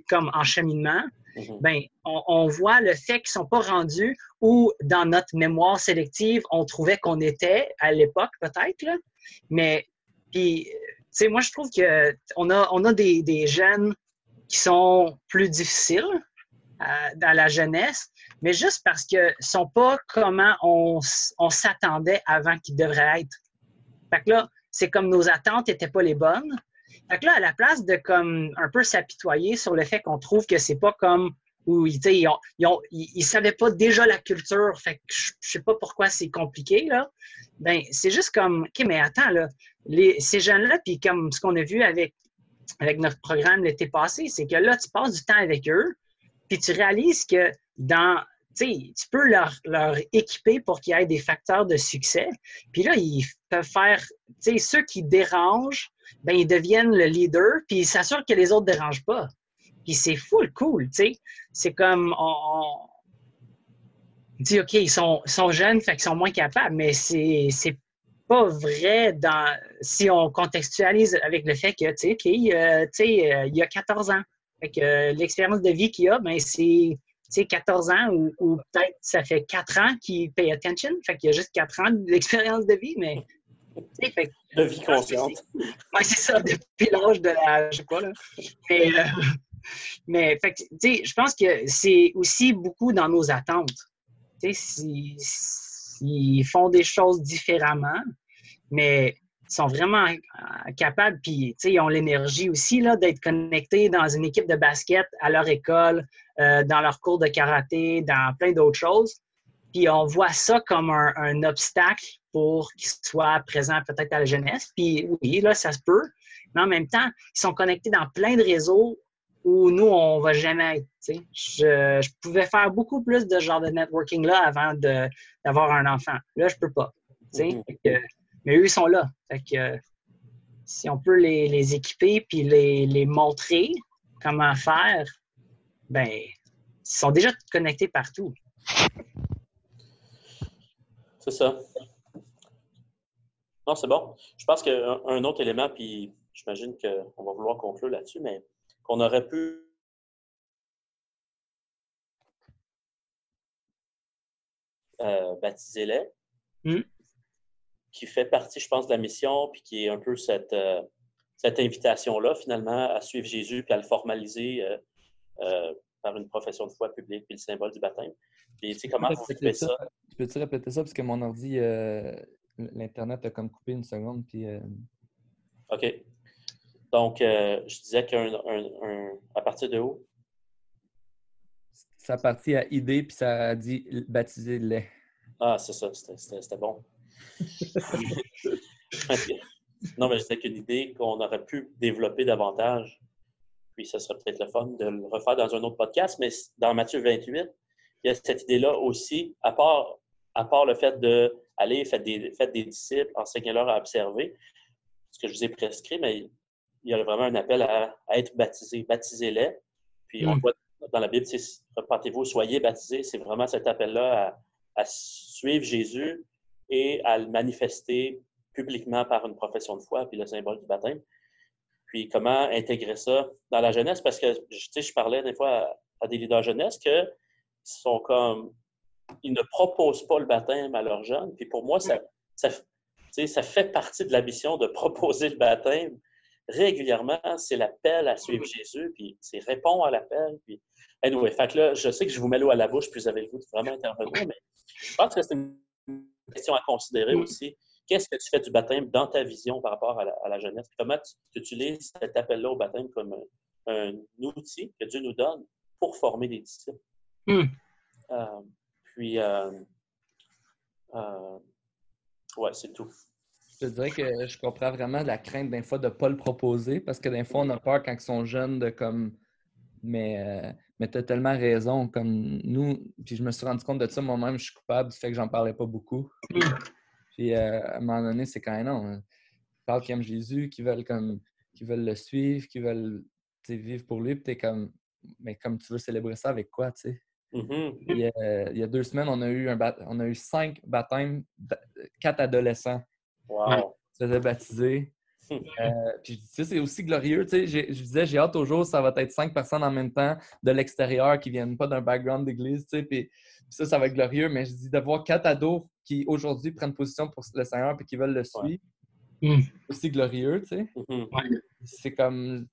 comme en cheminement. Mm-hmm. Ben, on, voit le fait qu'ils sont pas rendus où dans notre mémoire sélective, on trouvait qu'on était à l'époque peut-être. Mais puis, tu sais, moi je trouve que on a, on a des, des jeunes qui sont plus difficiles dans la jeunesse, mais juste parce que sont pas comment on, s'attendait avant qu'ils devraient être. Fait que là, c'est comme nos attentes n'étaient pas les bonnes. Fait que là, à la place de comme un peu s'apitoyer sur le fait qu'on trouve que c'est pas comme où ils, ils, ils, savaient pas déjà la culture, fait que je, ne sais pas pourquoi c'est compliqué, là. Ben, c'est juste comme, OK, mais attends, là, les, ces jeunes-là, puis comme ce qu'on a vu avec, avec notre programme l'été passé, c'est que là, tu passes du temps avec eux, puis tu réalises que dans tu peux leur, leur, équiper pour qu'il y ait des facteurs de succès. Puis là, ils peuvent faire, tu sais, ceux qui dérangent, ben ils deviennent le leader, puis ils s'assurent que les autres ne dérangent pas. Puis c'est full cool, tu sais. C'est comme, on, dit, OK, ils sont, sont jeunes, fait qu'ils sont moins capables, mais c'est pas vrai dans, si on contextualise avec le fait que, tu sais, euh, euh, il y a 14 ans. Fait que euh, l'expérience de vie qu'il a, ben, c'est 14 ans ou, peut-être ça fait 4 ans qu'il paye attention. Fait qu'il y a juste 4 ans d'expérience de vie, mais. Fait, de vie consciente. Oui, c'est ça, depuis l'âge de la. Je sais pas, là. Mais, euh, Mais, fait, je pense que c'est aussi beaucoup dans nos attentes. S'ils si, font des choses différemment, mais sont vraiment euh, capables, puis ils ont l'énergie aussi d'être connectés dans une équipe de basket, à leur école, euh, dans leur cours de karaté, dans plein d'autres choses. Puis on voit ça comme un, obstacle pour qu'ils soient présents peut-être à la jeunesse. Puis oui, là, ça se peut. Mais en même temps, ils sont connectés dans plein de réseaux où nous, on ne va jamais être. Je, je, pouvais faire beaucoup plus de genre de networking-là avant d'avoir un enfant. Là, je ne peux pas. Mm-hmm. Mais eux, ils sont là. Fait que, si on peut les, équiper puis les, les, montrer comment faire, ben, ils sont déjà connectés partout. C'est ça. Non, c'est bon. Je pense qu'un autre élément, puis j'imagine qu'on va vouloir conclure là-dessus, mais qu'on aurait pu euh, baptiser les, hmm? Qui fait partie, je pense, de la mission, puis qui est un peu cette, euh, cette invitation-là, finalement, à suivre Jésus, puis à le formaliser euh, par une profession de foi publique, puis le symbole du baptême. Puis, tu sais, comment vous faites ça? Tu peux-tu répéter ça? Parce que mon ordi, l'Internet a comme coupé une seconde, puis... OK. Donc, euh, je disais qu'à partir de où? Ça partit à idée, puis ça a dit baptiser le lait. Ah, c'est ça, c'était bon. non, mais c'était qu'une idée qu'on aurait pu développer davantage. Puis, ça serait peut-être le fun de le refaire dans un autre podcast. Mais dans Matthieu 28, il y a cette idée-là aussi, à part, à part le fait d'aller faire des, faire des disciples, enseigner-leur à observer, ce que je vous ai prescrit, mais il y a vraiment un appel à, être baptisé. Baptisez-les. Puis on voit dans la Bible, repentez-vous, soyez baptisés. C'est vraiment cet appel-là à, suivre Jésus et à le manifester publiquement par une profession de foi, puis le symbole du baptême. Puis comment intégrer ça dans la jeunesse? Parce que je parlais des fois à, des leaders jeunesse que sont comme ils ne proposent pas le baptême à leurs jeunes. Puis pour moi, ça, fait partie de la mission de proposer le baptême régulièrement, c'est l'appel à suivre Jésus, puis c'est répondre à l'appel. Puis, anyway, fait là, je sais que je vous mets l'eau à la bouche, puis vous avez le goût de vraiment intervenir, mais je pense que c'est une question à considérer aussi. Qu'est-ce que tu fais du baptême dans ta vision par rapport à la, jeunesse? Comment tu, utilises cet appel-là au baptême comme un, outil que Dieu nous donne pour former des disciples? Hmm. Euh, puis, euh, euh, ouais, c'est tout. Je te dirais que je comprends vraiment la crainte d'un fois de ne pas le proposer parce que d'un fois, on a peur quand ils sont jeunes de comme. Mais, euh, mais tu as tellement raison. Comme nous, puis je me suis rendu compte de ça moi-même, je suis coupable du fait que j'en parlais pas beaucoup. Puis euh, à un moment donné, c'est quand même non. Hein. Ils parlent qu'ils aiment Jésus, qui veulent comme qui veulent le suivre, qui veulent vivre pour lui, puis t'es comme mais comme tu veux célébrer ça avec quoi, tu sais? Mm-hmm. Euh, il, y a deux semaines, on a eu un on a eu cinq baptêmes, quatre adolescents. Wow. se faisait baptiser. Euh, puis c'est aussi glorieux. Tu sais, je disais, j'ai hâte au jour, ça va être cinq personnes en même temps de l'extérieur qui viennent pas d'un background d'église. Tu sais, puis, ça, ça va être glorieux. Mais je dis de voir quatre ados qui aujourd'hui prennent position pour le Seigneur et qui veulent le suivre, mm. c'est aussi glorieux. Tu sais. Mm-hmm. C'est comme,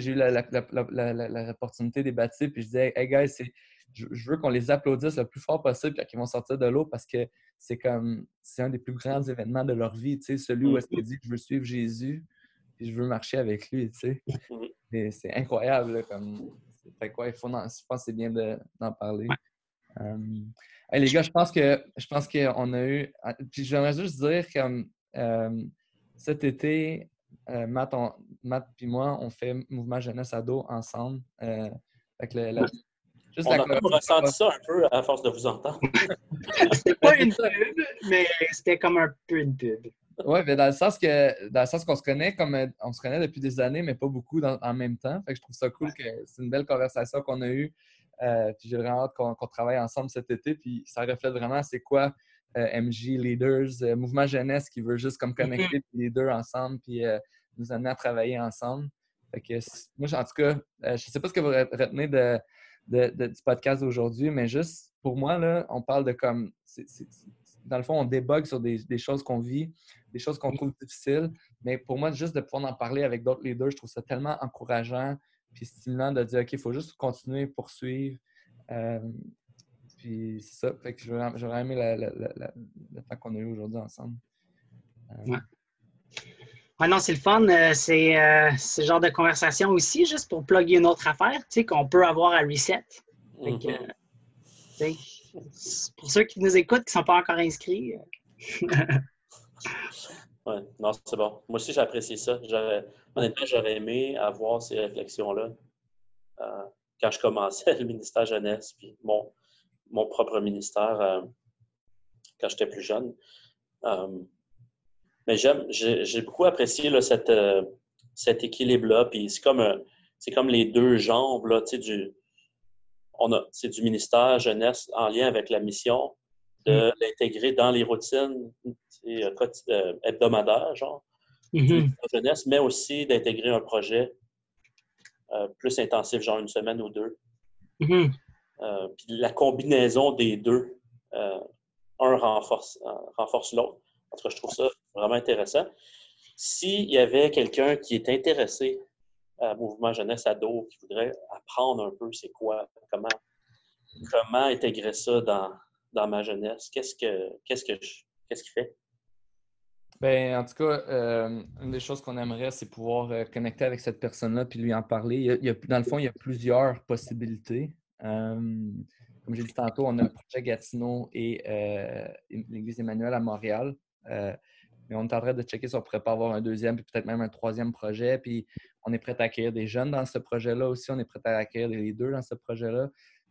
j'ai eu l'opportunité la, la, des baptiser, puis je disais, hey guys, c'est je, veux qu'on les applaudisse le plus fort possible quand ils vont sortir de l'eau parce que c'est comme c'est un des plus grands événements de leur vie, tu sais, celui où est-ce qu'ils dit que je veux suivre Jésus et je veux marcher avec lui, tu sais. c'est incroyable, comme fait quoi, il faut je pense que c'est bien d'en parler. Euh, les gars, je pense que je pense qu'on a eu. Puis j'aimerais juste dire que cet été, euh, Matt, et moi, on fait Mouvement Jeunesse Ado ensemble. avec le, on a ressenti ça un peu à force de vous entendre. c'était pas une pub, mais c'était comme un peu une pub. Oui, mais dans le sens que dans le sens qu'on se connaît comme on se connaît depuis des années, mais pas beaucoup en même temps. Fait que je trouve ça cool que c'est une belle conversation qu'on a eue. Euh, puis j'ai vraiment hâte qu'on travaille ensemble cet été. Puis ça reflète vraiment c'est quoi euh, MJ Leaders, euh, Mouvement Jeunesse qui veut juste comme connecter les deux ensemble puis nous amener à travailler ensemble. Fait que moi, en tout cas, je ne sais pas ce que vous retenez de, du podcast d'aujourd'hui, mais juste pour moi, là, on parle de comme. dans le fond, on débug sur des, choses qu'on vit, des choses qu'on trouve difficiles. Mais pour moi, juste de pouvoir en parler avec d'autres leaders, je trouve ça tellement encourageant puis stimulant de dire, OK, il faut juste continuer, poursuivre. Euh, puis c'est ça. Fait que j'aurais aimé le temps qu'on a eu aujourd'hui ensemble. Euh, ouais. Ouais, non, c'est le fun. c'est ce genre de conversation aussi, juste pour plugger une autre affaire, tu sais, qu'on peut avoir à Reset. Mm-hmm. pour ceux qui nous écoutent, qui ne sont pas encore inscrits. Oui, non, c'est bon. Moi aussi, j'ai apprécié ça. Honnêtement, j'aurais aimé avoir ces réflexions-là euh, quand je commençais le ministère jeunesse, puis mon, mon propre ministère euh, quand j'étais plus jeune. Euh, mais j'aime, j'ai beaucoup apprécié là, cette, cet équilibre-là. Puis c'est comme, c'est comme les deux jambes là, du, on a, c'est du ministère jeunesse en lien avec la mission, de mm. l'intégrer dans les routines euh, euh, hebdomadaires, genre, mm-hmm. jeunesse, mais aussi d'intégrer un projet euh, plus intensif, genre une semaine ou deux. Mm-hmm. puis la combinaison des deux, un renforce, renforce l'autre. En tout cas, je trouve ça vraiment intéressant. S'il y avait quelqu'un qui est intéressé à Mouvement Jeunesse Ado, qui voudrait apprendre un peu c'est quoi, comment, comment intégrer ça dans, dans ma jeunesse? Qu'est-ce que qu'est-ce que qu'est-ce qu'il fait? Ben, en tout cas, euh, une des choses qu'on aimerait, c'est pouvoir euh, connecter avec cette personne-là puis lui en parler. Il y a, dans le fond, il y a plusieurs possibilités. Euh, comme j'ai dit tantôt, on a le projet Gatineau et l'Église Emmanuel à Montréal. mais on est en train de checker si on pourrait pas avoir un deuxième, puis peut-être même un troisième projet. Puis on est prêt à accueillir des jeunes dans ce projet-là aussi. On est prêt à accueillir les deux dans ce projet-là.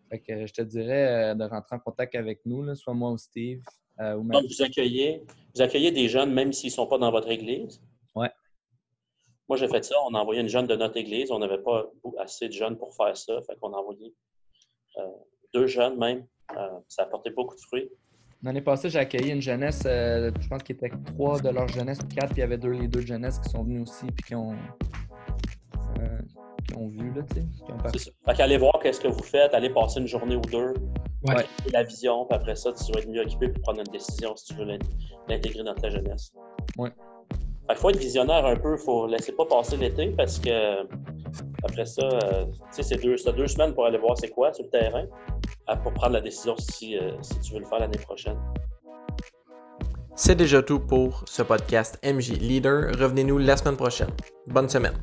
Fait que je te dirais euh, de rentrer en contact avec nous, soit moi ou Steve. Euh, Donc, vous accueillez, vous accueillez des jeunes même s'ils ne sont pas dans votre église? Oui. Moi, j'ai fait ça. On a envoyé une jeune de notre église. On n'avait pas assez de jeunes pour faire ça. Fait qu'on a envoyé euh, deux jeunes même. ça a apporté beaucoup de fruits. L'année passée, j'ai accueilli une jeunesse, je pense qu'il était trois de leur jeunesse, quatre, puis il y avait deux, les deux jeunesses qui sont venus aussi, puis qui ont, qui ont vu, là, tu sais. Fait qu'aller voir qu'est-ce que vous faites, aller passer une journée ou deux, ouais. la vision, puis après ça, tu vas être mieux occupé pour prendre une décision si tu veux l'intégrer dans ta jeunesse. Ouais. Qu'il faut être visionnaire un peu, il faut laisser pas passer l'été parce que après ça, euh, tu sais, c'est deux, deux semaines pour aller voir c'est quoi sur le terrain pour prendre la décision si, euh, si tu veux le faire l'année prochaine. C'est déjà tout pour ce podcast MJ Leader. Revenez-nous la semaine prochaine. Bonne semaine.